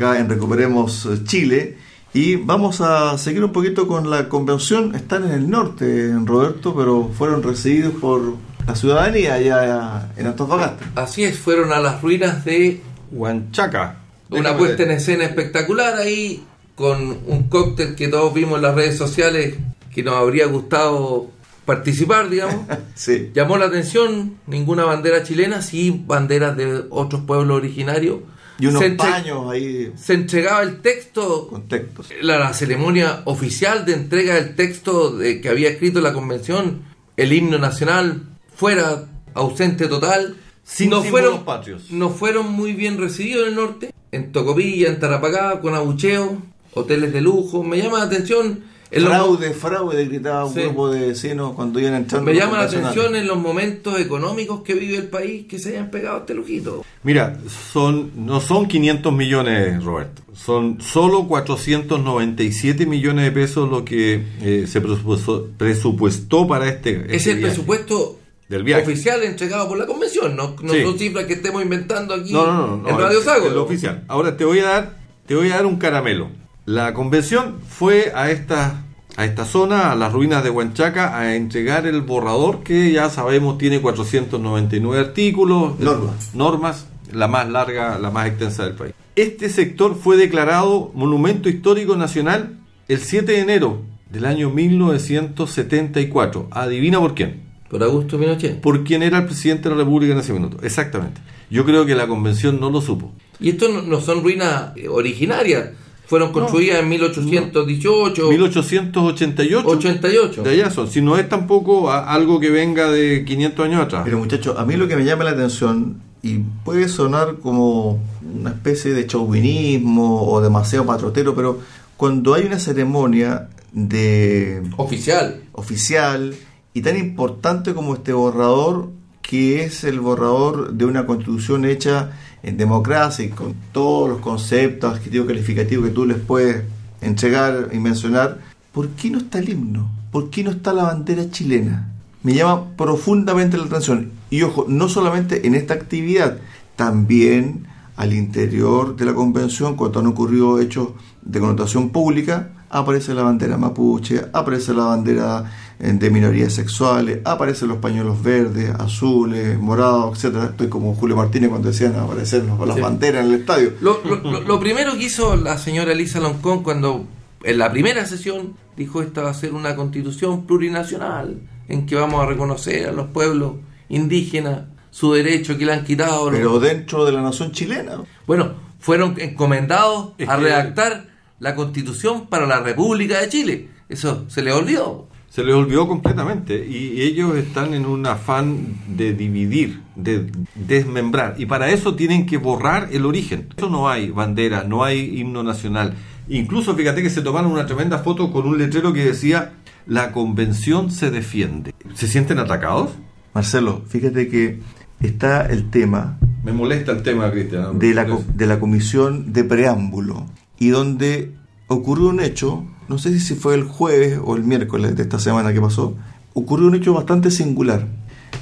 Acá en Recuperemos eh, Chile y vamos a seguir un poquito con la convención. Están en el norte, Roberto, pero fueron recibidos por la ciudadanía allá en Antofagasta. Así es, fueron a las ruinas de Huanchaca. una puesta en escena espectacular ahí, con un cóctel que todos vimos en las redes sociales, que nos habría gustado participar, digamos. Sí. Llamó la atención, ninguna bandera chilena, sí banderas de otros pueblos originarios. Y unos se, paños ahí se entregaba el texto, con textos. la, la ceremonia oficial de entrega del texto de, que había escrito la convención, el himno nacional, fuera ausente total. Sin no fueron, patrios. no fueron muy bien recibidos en el norte, en Tocopilla, en Tarapacá, con abucheo, hoteles de lujo. Me llama la atención. En los- Fraude, fraude, gritaba un Sí. grupo de vecinos cuando iban entrando. me llama la atención en los momentos económicos que vive el país que se hayan pegado este lujito. Mira, son, no son 500 millones, Roberto. Son solo 497 millones de pesos lo que eh, se presupuestó, presupuestó para este. Es este el viaje. presupuesto Del viaje. oficial entregado por la convención, no, no Sí. son cifras que estemos inventando aquí No, no, en Radio es- Sago. es oficial. Ahora te voy a dar, te voy a dar un caramelo. La convención fue a esta, a esta zona, a las ruinas de Huanchaca, a entregar el borrador que ya sabemos tiene 499 artículos, Normas. normas, la más larga, la más extensa del país. Este sector fue declarado Monumento Histórico Nacional el 7 de enero del año 1974. Adivina por quién Por Augusto Pinochet. por quién era el presidente de la República en ese minuto. Exactamente. Yo creo que la convención no lo supo. Y esto no, no son ruinas eh, originarias, fueron construidas en 1818, 1888. 88. De allá son. Si no es tampoco a- algo que venga de 500 años atrás. Pero muchachos, a mí lo que me llama la atención, y puede sonar como una especie de chauvinismo o demasiado patrotero, pero cuando hay una ceremonia de Oficial. oficial y tan importante como este borrador, que es el borrador de una constitución hecha en democracia y con todos los conceptos, adjetivos calificativos que tú les puedes entregar y mencionar, ¿por qué no está el himno? ¿Por qué no está la bandera chilena? Me llama profundamente la atención. Y ojo, no solamente en esta actividad, también al interior de la convención, cuando han ocurrido hechos de connotación pública, aparece la bandera mapuche, aparece la bandera de minorías sexuales, aparecen los pañuelos verdes, azules, morados, etcétera. Estoy como Julio Martínez cuando decían aparecer los- las Sí. banderas en el estadio. Lo, lo- lo- primero que hizo la señora Elisa Loncón cuando en la primera sesión dijo esta va a ser una constitución plurinacional en que vamos a reconocer a los pueblos indígenas su derecho que le han quitado. los- Pero dentro de la nación chilena. Bueno, fueron encomendados Es a que- redactar la constitución para la República de Chile. Eso se le olvidó. Se les olvidó completamente y ellos están en un afán de dividir, de desmembrar y para eso tienen que borrar el origen. Eso no hay bandera, no hay himno nacional. Incluso fíjate que se tomaron una tremenda foto con un letrero que decía la convención se defiende. ¿Se sienten atacados? Marcelo, fíjate que está el tema Me molesta el tema, Cristian. de la, de la comisión de preámbulo y donde ocurrió un hecho, no sé si fue el jueves o el miércoles de esta semana que pasó, ocurrió un hecho bastante singular,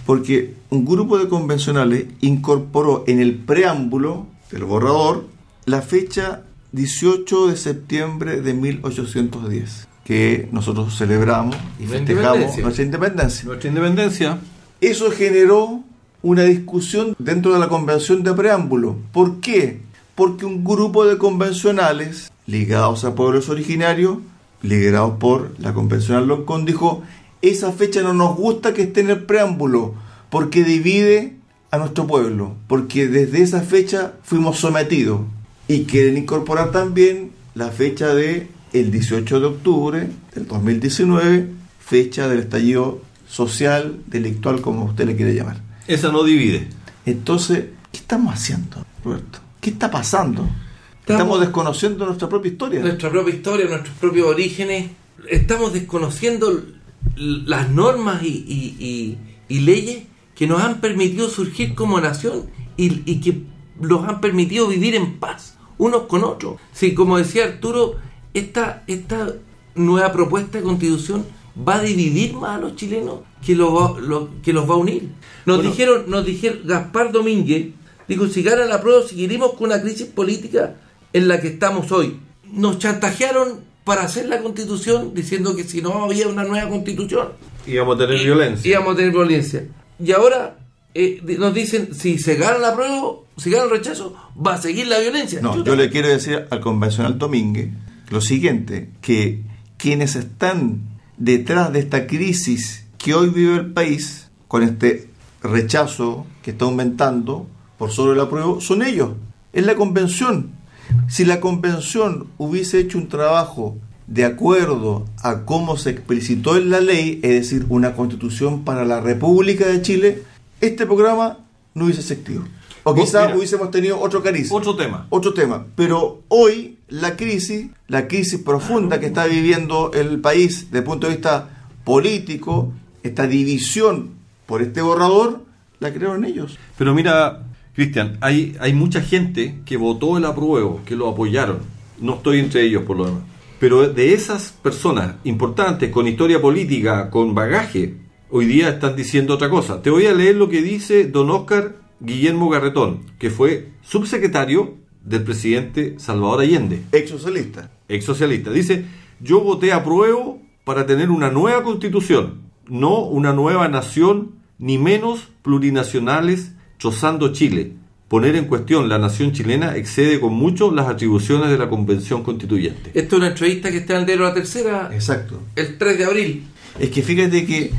porque un grupo de convencionales incorporó en el preámbulo del borrador la fecha 18 de septiembre de 1810, que nosotros celebramos y festejamos independencia. nuestra independencia. Nuestra independencia. Eso generó una discusión dentro de la convención de preámbulo. ¿Por qué? Porque un grupo de convencionales ligados a pueblos originarios, liderados por la convencional Loncón, dijo, esa fecha no nos gusta que esté en el preámbulo, porque divide a nuestro pueblo, porque desde esa fecha fuimos sometidos. Y quieren incorporar también la fecha de el 18 de octubre del 2019, fecha del estallido social, delictual, como usted le quiere llamar. Esa no divide. Entonces, ¿qué estamos haciendo, Roberto? ¿Qué está pasando? Estamos, Estamos- desconociendo nuestra propia historia. nuestra propia historia, nuestros propios orígenes. Estamos desconociendo las normas y, y- y- y leyes que nos han permitido surgir como nación y, y que nos han permitido vivir en paz unos con otros. Sí, como decía Arturo, esta, esta nueva propuesta de constitución va a dividir más a los chilenos que los va, lo- que los va a unir. Nos Bueno. dijeron, nos dijeron, Gaspar Domínguez dijo, si gana la prueba seguiremos con la crisis política en la que estamos hoy. Nos chantajearon para hacer la constitución diciendo que si no había una nueva constitución Íbamos a tener y- violencia. íbamos a tener violencia. Y ahora eh, nos dicen, si se gana la prueba, si gana el rechazo, va a seguir la violencia. No, yo le quiero decir al convencional Domínguez lo siguiente, que quienes están detrás de esta crisis que hoy vive el país, con este rechazo que está aumentando por sobre la prueba, son ellos, es la convención. Si la convención hubiese hecho un trabajo de acuerdo a cómo se explicitó en la ley, es decir, una constitución para la República de Chile, este programa no hubiese existido. O quizás hubiésemos tenido otro cariz Otro tema. otro tema. Pero hoy la crisis, la crisis profunda que está viviendo el país desde el punto de vista político, esta división por este borrador, la crearon ellos. Pero mira, Cristian, hay, hay mucha gente que votó el apruebo, que lo apoyaron. No estoy entre ellos por lo demás. Pero de esas personas importantes, con historia política, con bagaje, hoy día están diciendo otra cosa. Te voy a leer lo que dice don Oscar Guillermo Garretón, que fue subsecretario del presidente Salvador Allende Ex socialista. ex socialista. Dice, yo voté a prueba para tener una nueva constitución, no una nueva nación, ni menos plurinacionales chozando Chile. Poner en cuestión la nación chilena excede con mucho las atribuciones de la Convención Constituyente. Esto es una entrevista que está en el diario La Tercera Exacto. el 3 de abril. Es que fíjate que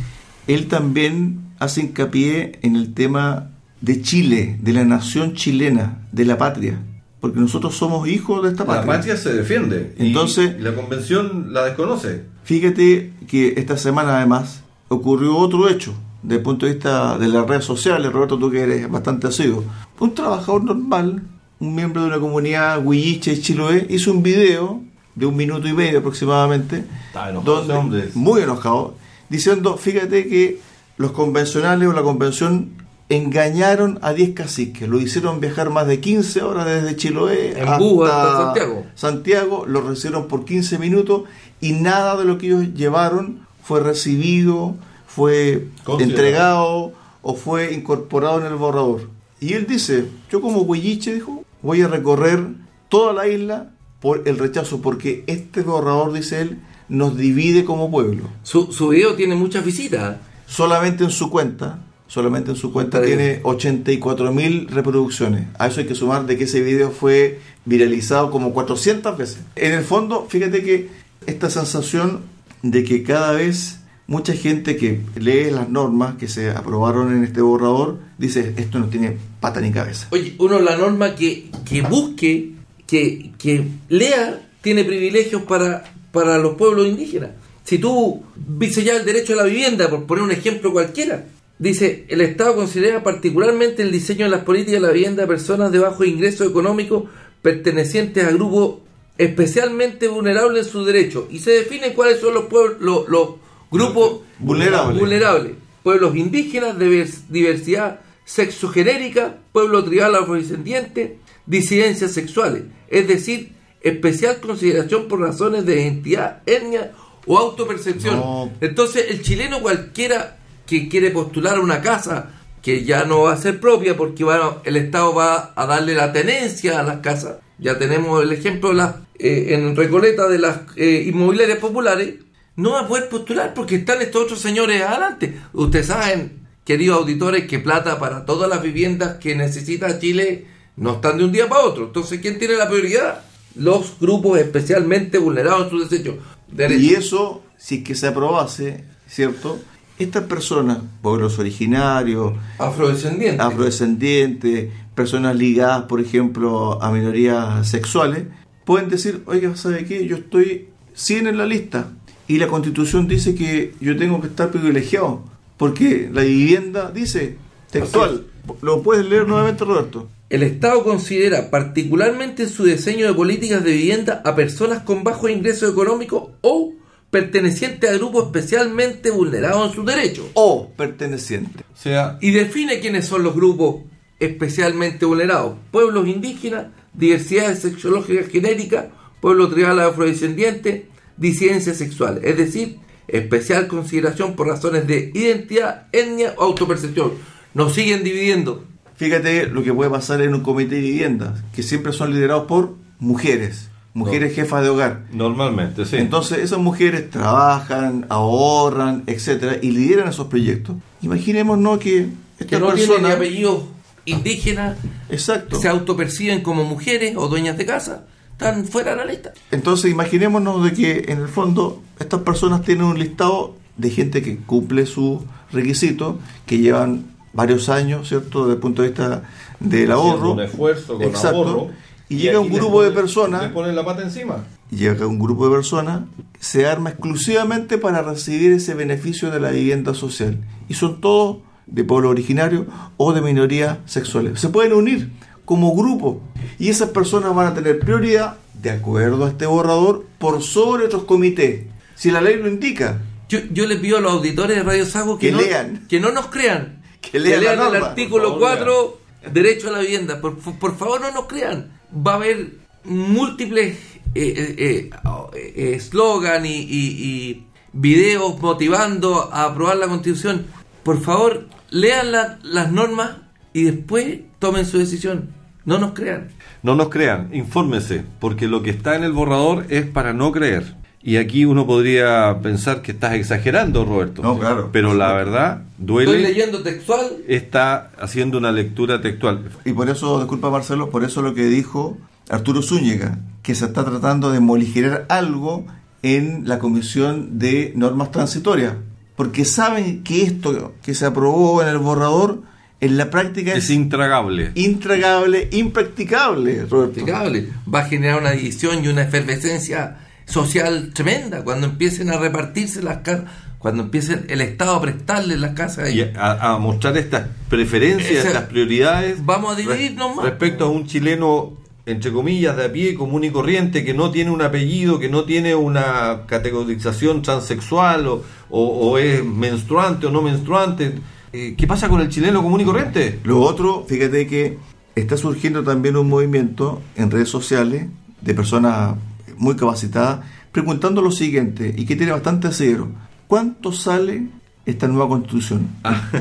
él también hace hincapié en el tema de Chile, de la nación chilena, de la patria. Porque nosotros somos hijos de esta patria. se defiende. Entonces- y la Convención la desconoce. Fíjate que esta semana además ocurrió otro hecho desde el punto de vista de las redes sociales, Roberto, tú que eres bastante asiduo. Un trabajador normal, un miembro de una comunidad huilliche chiloé, hizo un video de un minuto y medio aproximadamente, enojado hombre. muy enojado, diciendo, fíjate que los convencionales o la convención engañaron a 10 caciques, lo hicieron viajar más de 15 horas desde Chiloé En bus hasta Santiago. Santiago, lo recibieron por 15 minutos y nada de lo que ellos llevaron fue recibido, fue entregado o fue incorporado en el borrador. Y él dice, yo como huelliche, dijo, voy a recorrer toda la isla por el rechazo, porque este borrador, dice él, nos divide como pueblo. Su, su video tiene muchas visitas. Solamente en su cuenta, solamente en su cuenta tiene 84 mil reproducciones. A eso hay que sumar de que ese video fue viralizado como 400 veces. En el fondo, fíjate que esta sensación de que cada vez mucha gente que lee las normas que se aprobaron en este borrador dice esto no tiene pata ni cabeza. Oye, uno la norma que, que busque, que, que lea, tiene privilegios para, para los pueblos indígenas. Si tú dice ya el derecho a la vivienda, por poner un ejemplo cualquiera, dice, el Estado considera particularmente el diseño de las políticas de la vivienda de personas de bajo ingreso económico pertenecientes a grupos especialmente vulnerables en sus derechos. Y se define cuáles son los, pueblos, los, los grupos Vulnerables. vulnerables. Pueblos indígenas, divers- diversidad sexogenérica, pueblo tribal afrodescendiente, disidencias sexuales. Es decir, especial consideración por razones de identidad, etnia o autopercepción. No. Entonces, el chileno cualquiera que quiere postular una casa que ya no va a ser propia porque bueno, el Estado va a darle la tenencia a las casas. Ya tenemos el ejemplo de las, eh, en Recoleta de las eh, inmobiliarias populares. No va a poder postular porque están estos otros señores adelante. Ustedes saben, queridos auditores, que plata para todas las viviendas que necesita Chile no están de un día para otro. Entonces, ¿quién tiene la prioridad? Los grupos especialmente vulnerados en sus. Derechos. Y eso, si es que se aprobase, ¿cierto? Estas personas, pueblos originarios, Afrodescendientes. afrodescendientes, personas ligadas, por ejemplo, a minorías sexuales, pueden decir, oiga, ¿sabe qué? Yo estoy 100 en la lista y la constitución dice que yo tengo que estar privilegiado. Porque la vivienda dice textual, lo puedes leer nuevamente Roberto. El Estado considera particularmente en su diseño de políticas de vivienda a personas con bajos ingresos económicos o pertenecientes a grupos especialmente vulnerados en sus derechos. O perteneciente. O sea, Y define quiénes son los grupos especialmente vulnerados. Pueblos indígenas, diversidades sexológicas genéricas, pueblos tribales afrodescendientes, disidencias sexuales. Es decir, especial consideración por razones de identidad, etnia o autopercepción. Nos siguen dividiendo. Fíjate lo que puede pasar en un comité de viviendas, que siempre son liderados por mujeres, mujeres jefas de hogar. normalmente, sí. Entonces esas mujeres trabajan, ahorran, etcétera, y lideran esos proyectos. Imaginémonos que Que esta no tienen ni persona, apellidos indígenas, exacto. se autoperciben como mujeres o dueñas de casa, están fuera de la lista. Entonces imaginémonos de que en el fondo estas personas tienen un listado de gente que cumple sus requisitos, que llevan varios años, ¿cierto? Desde el punto de vista del ahorro. Un esfuerzo con Exacto. ahorro. Y llega un grupo de personas- Le ponen la pata encima. llega un grupo de personas, se arma exclusivamente para recibir ese beneficio de la vivienda social. Y son todos de pueblo originario o de minorías sexuales. Se pueden unir como grupo y esas personas van a tener prioridad, de acuerdo a este borrador, por sobre otros comités. Si la ley lo indica, Yo, yo les pido a los auditores de Radio Sago que, Que no, lean. que no nos crean. Que lean el norma. artículo favor, 4, derecho a la vivienda. Por, por favor, no nos crean. Va a haber múltiples eh, eh, eh, eh, eslogan y, y- y videos motivando a aprobar la constitución. Por favor, lean la- las normas y después tomen su decisión. No nos crean. No nos crean, infórmense, porque lo que está en el borrador es para no creer. Y aquí uno podría pensar que estás exagerando, Roberto. No, claro. Pero la verdad, Estoy duele, leyendo textual. está haciendo una lectura textual. y por eso, disculpa Marcelo, por eso lo que dijo Arturo Zúñiga, que se está tratando de moligerar algo en la Comisión de Normas Transitorias, porque saben que esto que se aprobó en el borrador, en la práctica Es es intragable. intragable, impracticable, Roberto. practicable. Va a generar una división y una efervescencia social tremenda cuando empiecen a repartirse las casas, cuando empiecen el Estado a prestarle las casas. Y a, a mostrar estas preferencias, estas prioridades. Vamos a dividirnos más. Respecto a un chileno, entre comillas, de a pie, común y corriente, que no tiene un apellido, que no tiene una categorización transexual, o, o- o es menstruante o no menstruante. Eh, ¿Qué pasa con el chileno común y corriente? Lo otro, fíjate que está surgiendo también un movimiento en redes sociales de personas muy capacitadas preguntando lo siguiente y que tiene bastante asidero. ¿Cuánto sale esta nueva constitución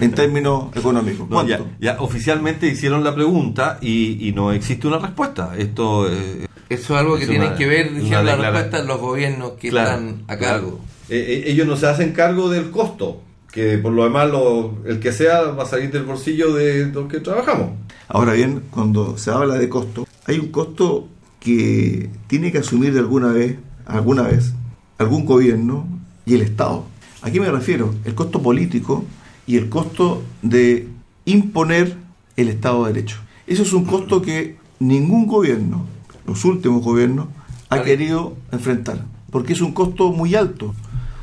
en términos económicos? Ah. Ya, ya oficialmente hicieron la pregunta y, y no existe una respuesta. Esto eh, Eso es algo que Es una- que ver, dijeron la respuesta los gobiernos que Claro, están a cargo. Eh, ellos no se hacen cargo del costo, que por lo demás lo- el que sea va a salir del bolsillo de los que trabajamos. Ahora bien, cuando se habla de costo, hay un costo que tiene que asumir de alguna vez, alguna vez, algún gobierno y el Estado. ¿A qué me refiero? El costo político y el costo de imponer el Estado de Derecho. Eso es un costo que ningún gobierno, los últimos gobiernos, ha querido enfrentar, porque es un costo muy alto.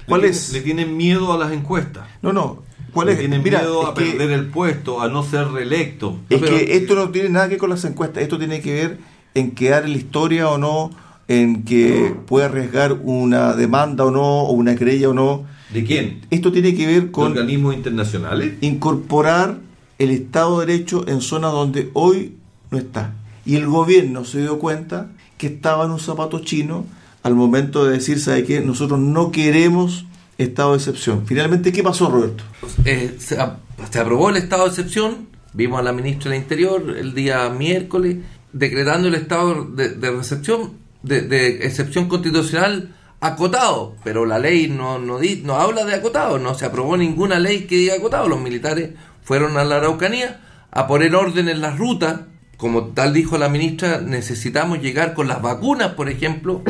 ¿Cuál le, es? Le tienen miedo a las encuestas. No, no. ¿Cuál le es? tienen Mira, miedo a que- perder el puesto, a no ser reelecto. Es pero- que esto no tiene nada que ver con las encuestas, esto tiene que ver en quedar en la historia o no, en que pueda arriesgar una demanda o no, o una querella o no. ¿De quién? Esto tiene que ver ¿De con organismos internacionales? incorporar el Estado de Derecho en zonas donde hoy no está. Y el gobierno se dio cuenta que estaba en un zapato chino al momento de decir, ¿sabe qué? Nosotros no queremos estado de excepción. Finalmente, ¿qué pasó, Roberto? Eh, se, ap- se aprobó el estado de excepción, vimos a la ministra del Interior el día miércoles decretando el estado de, de recepción, de, de excepción constitucional acotado, pero la ley no, no, di- no habla de acotado, no se aprobó ninguna ley que diga acotado, los militares fueron a la Araucanía a poner orden en las rutas, como tal dijo la ministra, necesitamos llegar con las vacunas, por ejemplo,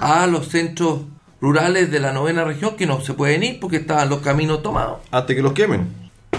a los centros rurales de la novena región que no se pueden ir porque estaban los caminos tomados. Antes que los quemen.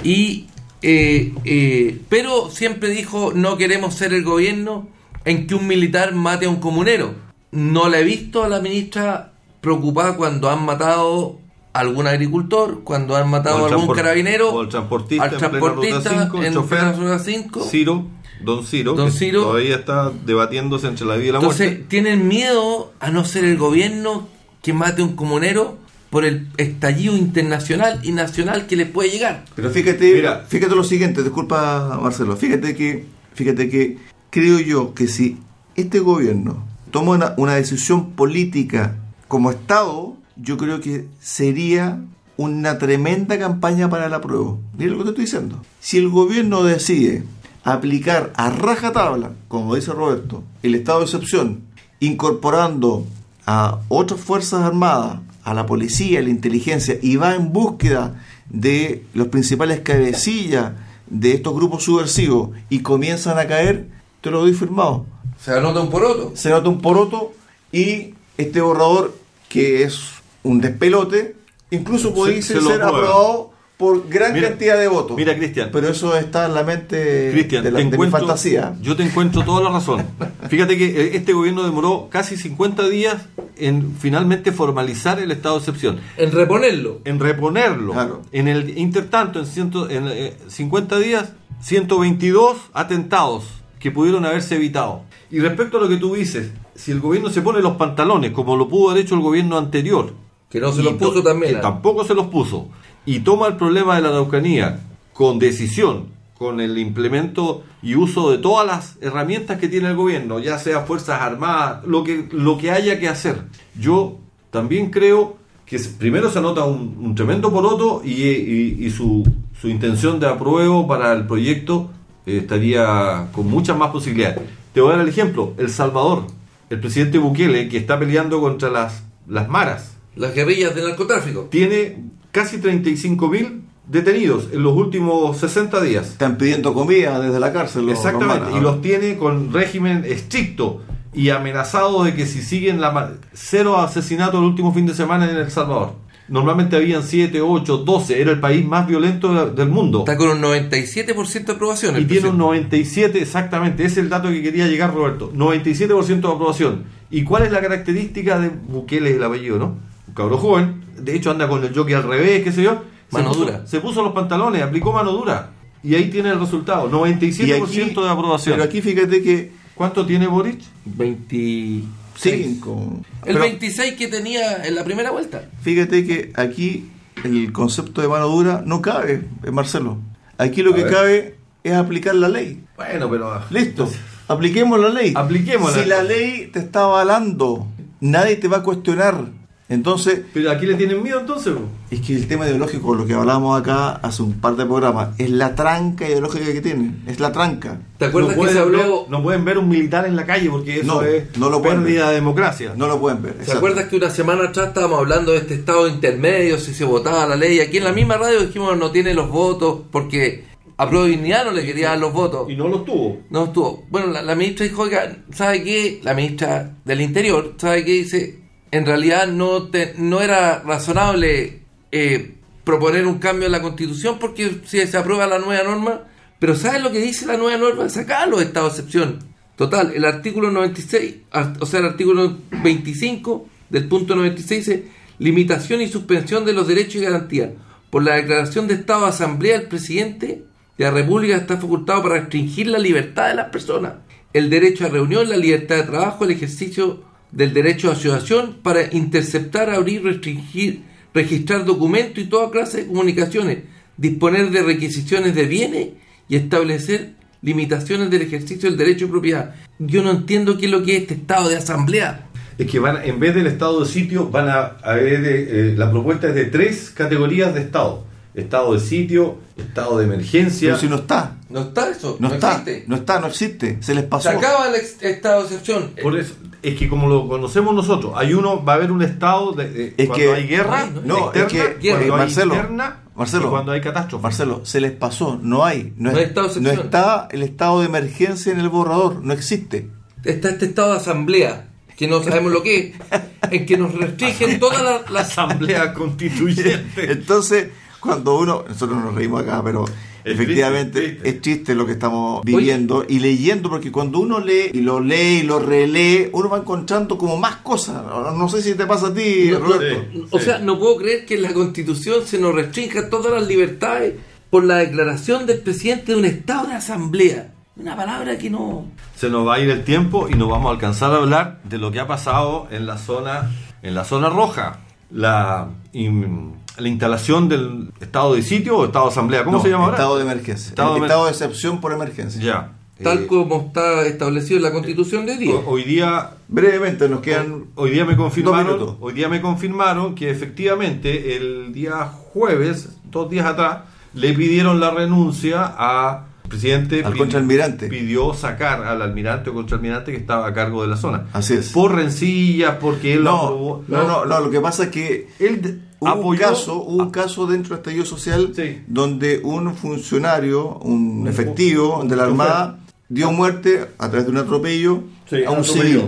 Y, eh, eh, pero siempre dijo, no queremos ser el gobierno en que un militar mate a un comunero. No la he visto a la ministra preocupada cuando han matado a algún agricultor, cuando han matado a algún carabinero, el transportista al en plena transportista ruta 5, el en chofer, plena ruta 5. Ciro, Don Ciro, Don que Ciro. todavía está debatiéndose entre la vida y la Entonces, muerte. tienen miedo a no ser el gobierno que mate a un comunero por el estallido internacional y nacional que les puede llegar. Pero fíjate, Mira. fíjate lo siguiente, disculpa Marcelo, fíjate que, fíjate que creo yo que si este gobierno toma una, una decisión política como Estado, yo creo que sería una tremenda campaña para la prueba. Mira lo que te estoy diciendo. Si el gobierno decide aplicar a rajatabla, como dice Roberto, el estado de excepción, incorporando a otras fuerzas armadas, a la policía, a la inteligencia, y va en búsqueda de los principales cabecillas de estos grupos subversivos y comienzan a caer, te lo doy firmado. Se anota un poroto. Se nota un poroto y este borrador, que es un despelote, incluso puede se lo ser aprobado por gran Mira, cantidad de votos. mira, Cristian. Pero eso está en la mente Cristian, de, la, te de mi fantasía. Yo te encuentro toda la razón. Fíjate que eh, este gobierno demoró casi 50 días en finalmente formalizar el estado de excepción. En reponerlo. en reponerlo. Claro. En el intertanto, en, ciento, en eh, 50 días, 122 atentados que pudieron haberse evitado. Y respecto a lo que tú dices, si el gobierno se pone los pantalones, como lo pudo haber hecho el gobierno anterior, Que no se los puso también. que tampoco se los puso, y toma el problema de la Araucanía con decisión, con el implemento y uso de todas las herramientas que tiene el gobierno, ya sea Fuerzas Armadas, lo que, lo que haya que hacer. Yo también creo que primero se anota un, un tremendo poroto y, y- y su, su intención de apruebo para el proyecto eh, estaría con muchas más posibilidades. Te voy a dar el ejemplo, El Salvador, el presidente Bukele, que está peleando contra las, las maras, Las guerrillas del narcotráfico. tiene casi 35.000 detenidos en los últimos 60 días. Están pidiendo comida desde la cárcel. los- Exactamente, y los tiene con régimen estricto y amenazados de que si siguen la cero asesinatos el último fin de semana en El Salvador. Normalmente habían 7, 8, 12, era el país más violento de- del mundo. Está con un 97% de aprobación. Y el tiene un presidente. 97, exactamente, ese es el dato que quería llegar Roberto, 97% de aprobación. ¿Y cuál es la característica de Bukele, el apellido, no? Cabro joven, de hecho anda con el jockey al revés, qué sé yo. Se Mano puso- dura. Se puso los pantalones, aplicó mano dura. Y ahí tiene el resultado, 97% de aprobación. Pero aquí fíjate que ¿Cuánto tiene Boric? 26. 5. El 26 que tenía en la primera vuelta. Fíjate que aquí el concepto de mano dura no cabe, eh, Marcelo. Aquí lo A que ver. cabe es aplicar la ley. Bueno, pero... Listo. Apliquemos la ley. Apliquémosla. Si la ley te está avalando, nadie te va a cuestionar. Entonces, Pero aquí le tienen miedo entonces. po? es que el tema ideológico, lo que hablábamos acá hace un par de programas, es la tranca ideológica que tienen. Es la tranca. ¿Te acuerdas no que se habló? ver- no pueden ver un militar en la calle porque eso No, es no lo pueden pérdida ver. de democracia. No lo pueden ver. ¿Te exacto. acuerdas que una semana atrás estábamos hablando de este estado intermedio, si se votaba la ley? Aquí en la misma radio dijimos no tiene los votos porque a Pro Dignidad no le quería dar los votos. Y no los tuvo. No estuvo. Bueno, la, la ministra dijo, oiga, ¿sabe qué? La ministra del Interior, ¿sabe qué? Dice, en realidad no, te, no era razonable eh, proponer un cambio en la Constitución porque si se aprueba la nueva norma, pero ¿sabes lo que dice la nueva norma? Sacar los estados de excepción. Total, el artículo 96, ar- o sea, el artículo 25 del punto 96 dice, limitación y suspensión de los derechos y garantías. Por la declaración de estado de asamblea, el presidente de la República está facultado para restringir la libertad de las personas, el derecho a reunión, la libertad de trabajo, el ejercicio del derecho a asociación para interceptar, abrir, restringir, registrar documentos y toda clase de comunicaciones, disponer de requisiciones de bienes y establecer limitaciones del ejercicio del derecho de propiedad. Yo no entiendo qué es lo que es este estado de asamblea. Es que van, en vez del estado de sitio, van a haber, eh, eh, la propuesta es de tres categorías de estado. Estado de sitio, estado de emergencia. Pero si no está, No está eso, no, está, existe. no está, no existe. Se les pasó. Se acaba el estado de excepción. Por eso, es que como lo conocemos nosotros, hay uno, va a haber un estado de, de- Es cuando que- hay guerra, no, es que- cuando eh, hay Marcelo, interna Marcelo, y cuando hay catástrofe. Marcelo, se les pasó, no hay. No, No es- hay estado de no excepción. está el estado de emergencia en el borrador, no existe. Está este estado de asamblea, que no sabemos lo que es, en que nos restringen todas las... la las- asamblea constituyente. Entonces, cuando uno, nosotros nos reímos acá, pero efectivamente triste, es triste. es triste lo que estamos viviendo y leyendo, porque cuando uno lee y lo lee y lo relee, uno va encontrando como más cosas. No, sé si te pasa a ti, No, Roberto. sí. O sea, no puedo creer que en la Constitución se nos restrinja todas las libertades por la declaración del presidente de un Estado de Asamblea. Una palabra que no... Se nos va a ir el tiempo y no vamos a alcanzar a hablar de lo que ha pasado en la zona, en la zona roja. La, in- la instalación del estado de sitio o estado de asamblea, ¿cómo No, se llama ahora? Estado de emergencia. Estado El de estado de excepción por emergencia. Ya. Tal Eh, como está establecido en la Constitución de hoy día. ho- hoy día Brevemente, nos quedan Hoy día me confirmaron, hoy día me confirmaron que efectivamente el día jueves, dos días atrás, le pidieron la renuncia a el presidente Al contraalmirante. pidió sacar al almirante o contraalmirante que estaba a cargo de la zona. Así es. Por rencillas, porque él lo No, aprobó. no, no, no, lo que pasa es que Él hubo un caso, hubo un caso dentro del estallido social Sí. donde un funcionario, un efectivo de la Armada, dio muerte a través de un atropello Sí, a un atropello. civil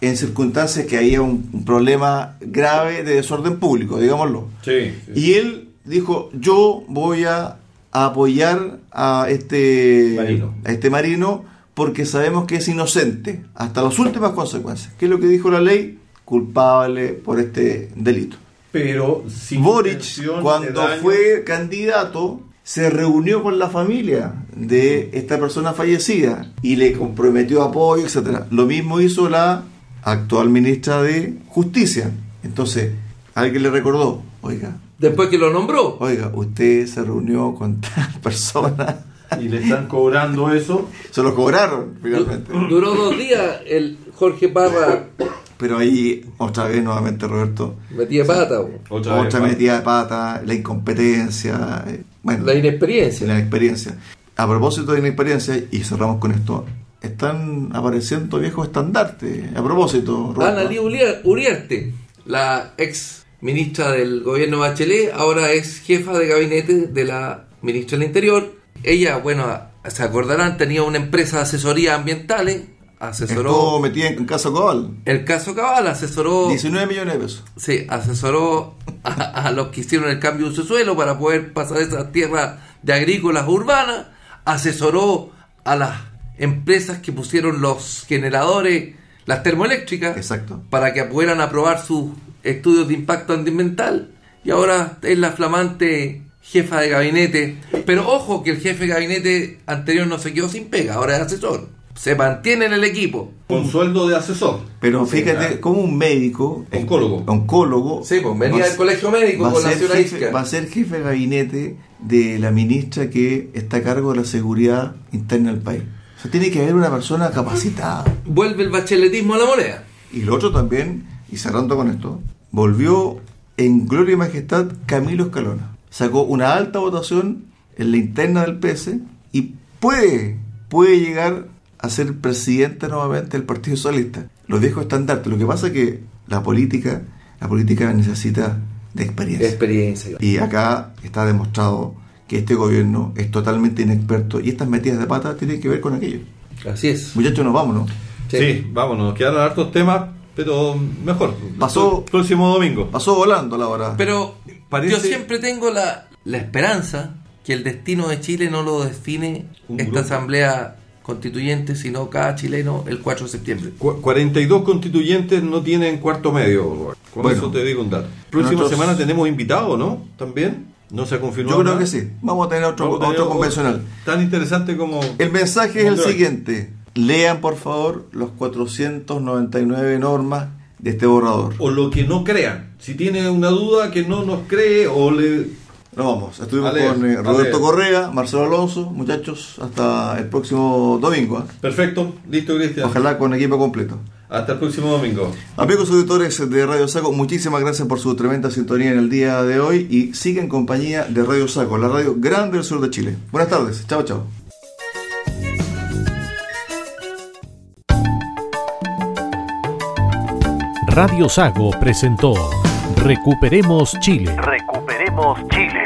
en circunstancias que había un, un problema grave de desorden público, digámoslo. Sí. Y él dijo, yo voy a, apoyar a este Marino. a este marino porque sabemos que es inocente hasta las últimas consecuencias. ¿Qué es lo que dijo la ley? Culpable por este delito. Pero sin Boric, de cuando daño- fue candidato, se reunió con la familia de esta persona fallecida y le comprometió apoyo, etcétera. Lo mismo hizo la actual ministra de Justicia. Entonces, alguien le recordó, oiga, Después que lo nombró. oiga, usted se reunió con tal persona. y le están cobrando eso. Se lo cobraron, finalmente. Du- Duró dos días el Jorge Parra Pero ahí, otra vez, nuevamente, Roberto, metía pata. bo. Otra, otra vez, metida de pata, la incompetencia, eh, bueno, La inexperiencia. la experiencia. A propósito de inexperiencia, y cerramos con esto, están apareciendo viejos estandartes. A propósito, Roberto. Ana Lí Ulia- Uriarte, la ex ministra del gobierno Bachelet, ahora es jefa de gabinete de la ministra del Interior. Ella, bueno, se acordarán, tenía una empresa de asesoría ambientales, asesoró Estuvo metida en caso Cobal. el caso Cabal, asesoró 19 millones de pesos. Sí, asesoró a, a los que hicieron el cambio de uso suelo para poder pasar esas tierras de agrícolas urbanas, asesoró a las empresas que pusieron los generadores, las termoeléctricas, Exacto. para que pudieran aprobar sus estudios de impacto ambiental. Y ahora es la flamante jefa de gabinete. Pero ojo que el jefe de gabinete anterior no se quedó sin pega, ahora es asesor. Se mantiene en el equipo. Con sueldo de asesor. Pero Sí, fíjate, claro. como un médico, Oncólogo. oncólogo, Sí, pues venía del colegio médico va a con la señora jefe- va a ser jefe de gabinete de la ministra que está a cargo de la seguridad interna del país. O sea, tiene que haber una persona capacitada. Vuelve el bacheletismo a la moneda. Y lo otro también, y cerrando con esto, volvió en gloria y majestad Camilo Escalona. Sacó una alta votación en la interna del PS y puede, puede llegar a ser presidente nuevamente del Partido Socialista. Los viejos estandartes. Lo que pasa es que la política, la política necesita de experiencia. Experiencia. Y acá está demostrado que este gobierno es totalmente inexperto y estas metidas de pata tienen que ver con aquello. Así es. Muchachos, nos vamos, ¿no? Sí. vámonos, quedaron hartos temas, pero mejor. Pasó- próximo domingo. Pasó volando la hora. Pero Parece- yo siempre tengo la, la esperanza que el destino de Chile no lo define Un esta grupo. asamblea constituyente, sino cada chileno el 4 de septiembre. Cu- 42 constituyentes no tienen cuarto medio. Con Bueno. eso te digo un dato. Próxima Nosotros- semana tenemos invitados, ¿no? También. No se ha confirmado. Yo creo nada? que sí. Vamos a tener otro, Vamos a tener otro convencional. Tan interesante como. El mensaje es el hoy. siguiente. Lean, por favor, los 499 normas de este borrador. O lo que no crean. Si tiene una duda que no nos cree o le. Nos vamos. Estuvimos con eh, Roberto. Correa, Marcelo Alonso. Muchachos, hasta el próximo domingo. ¿ah? Perfecto, listo, Cristian. Ojalá con equipo completo. Hasta el próximo domingo. Amigos auditores de Radio Saco, muchísimas gracias por su tremenda sintonía en el día de hoy y siga en compañía de Radio Saco, la radio grande del sur de Chile. Buenas tardes. Chao, chao. Radio Sago presentó Recuperemos Chile. Recuperemos Chile.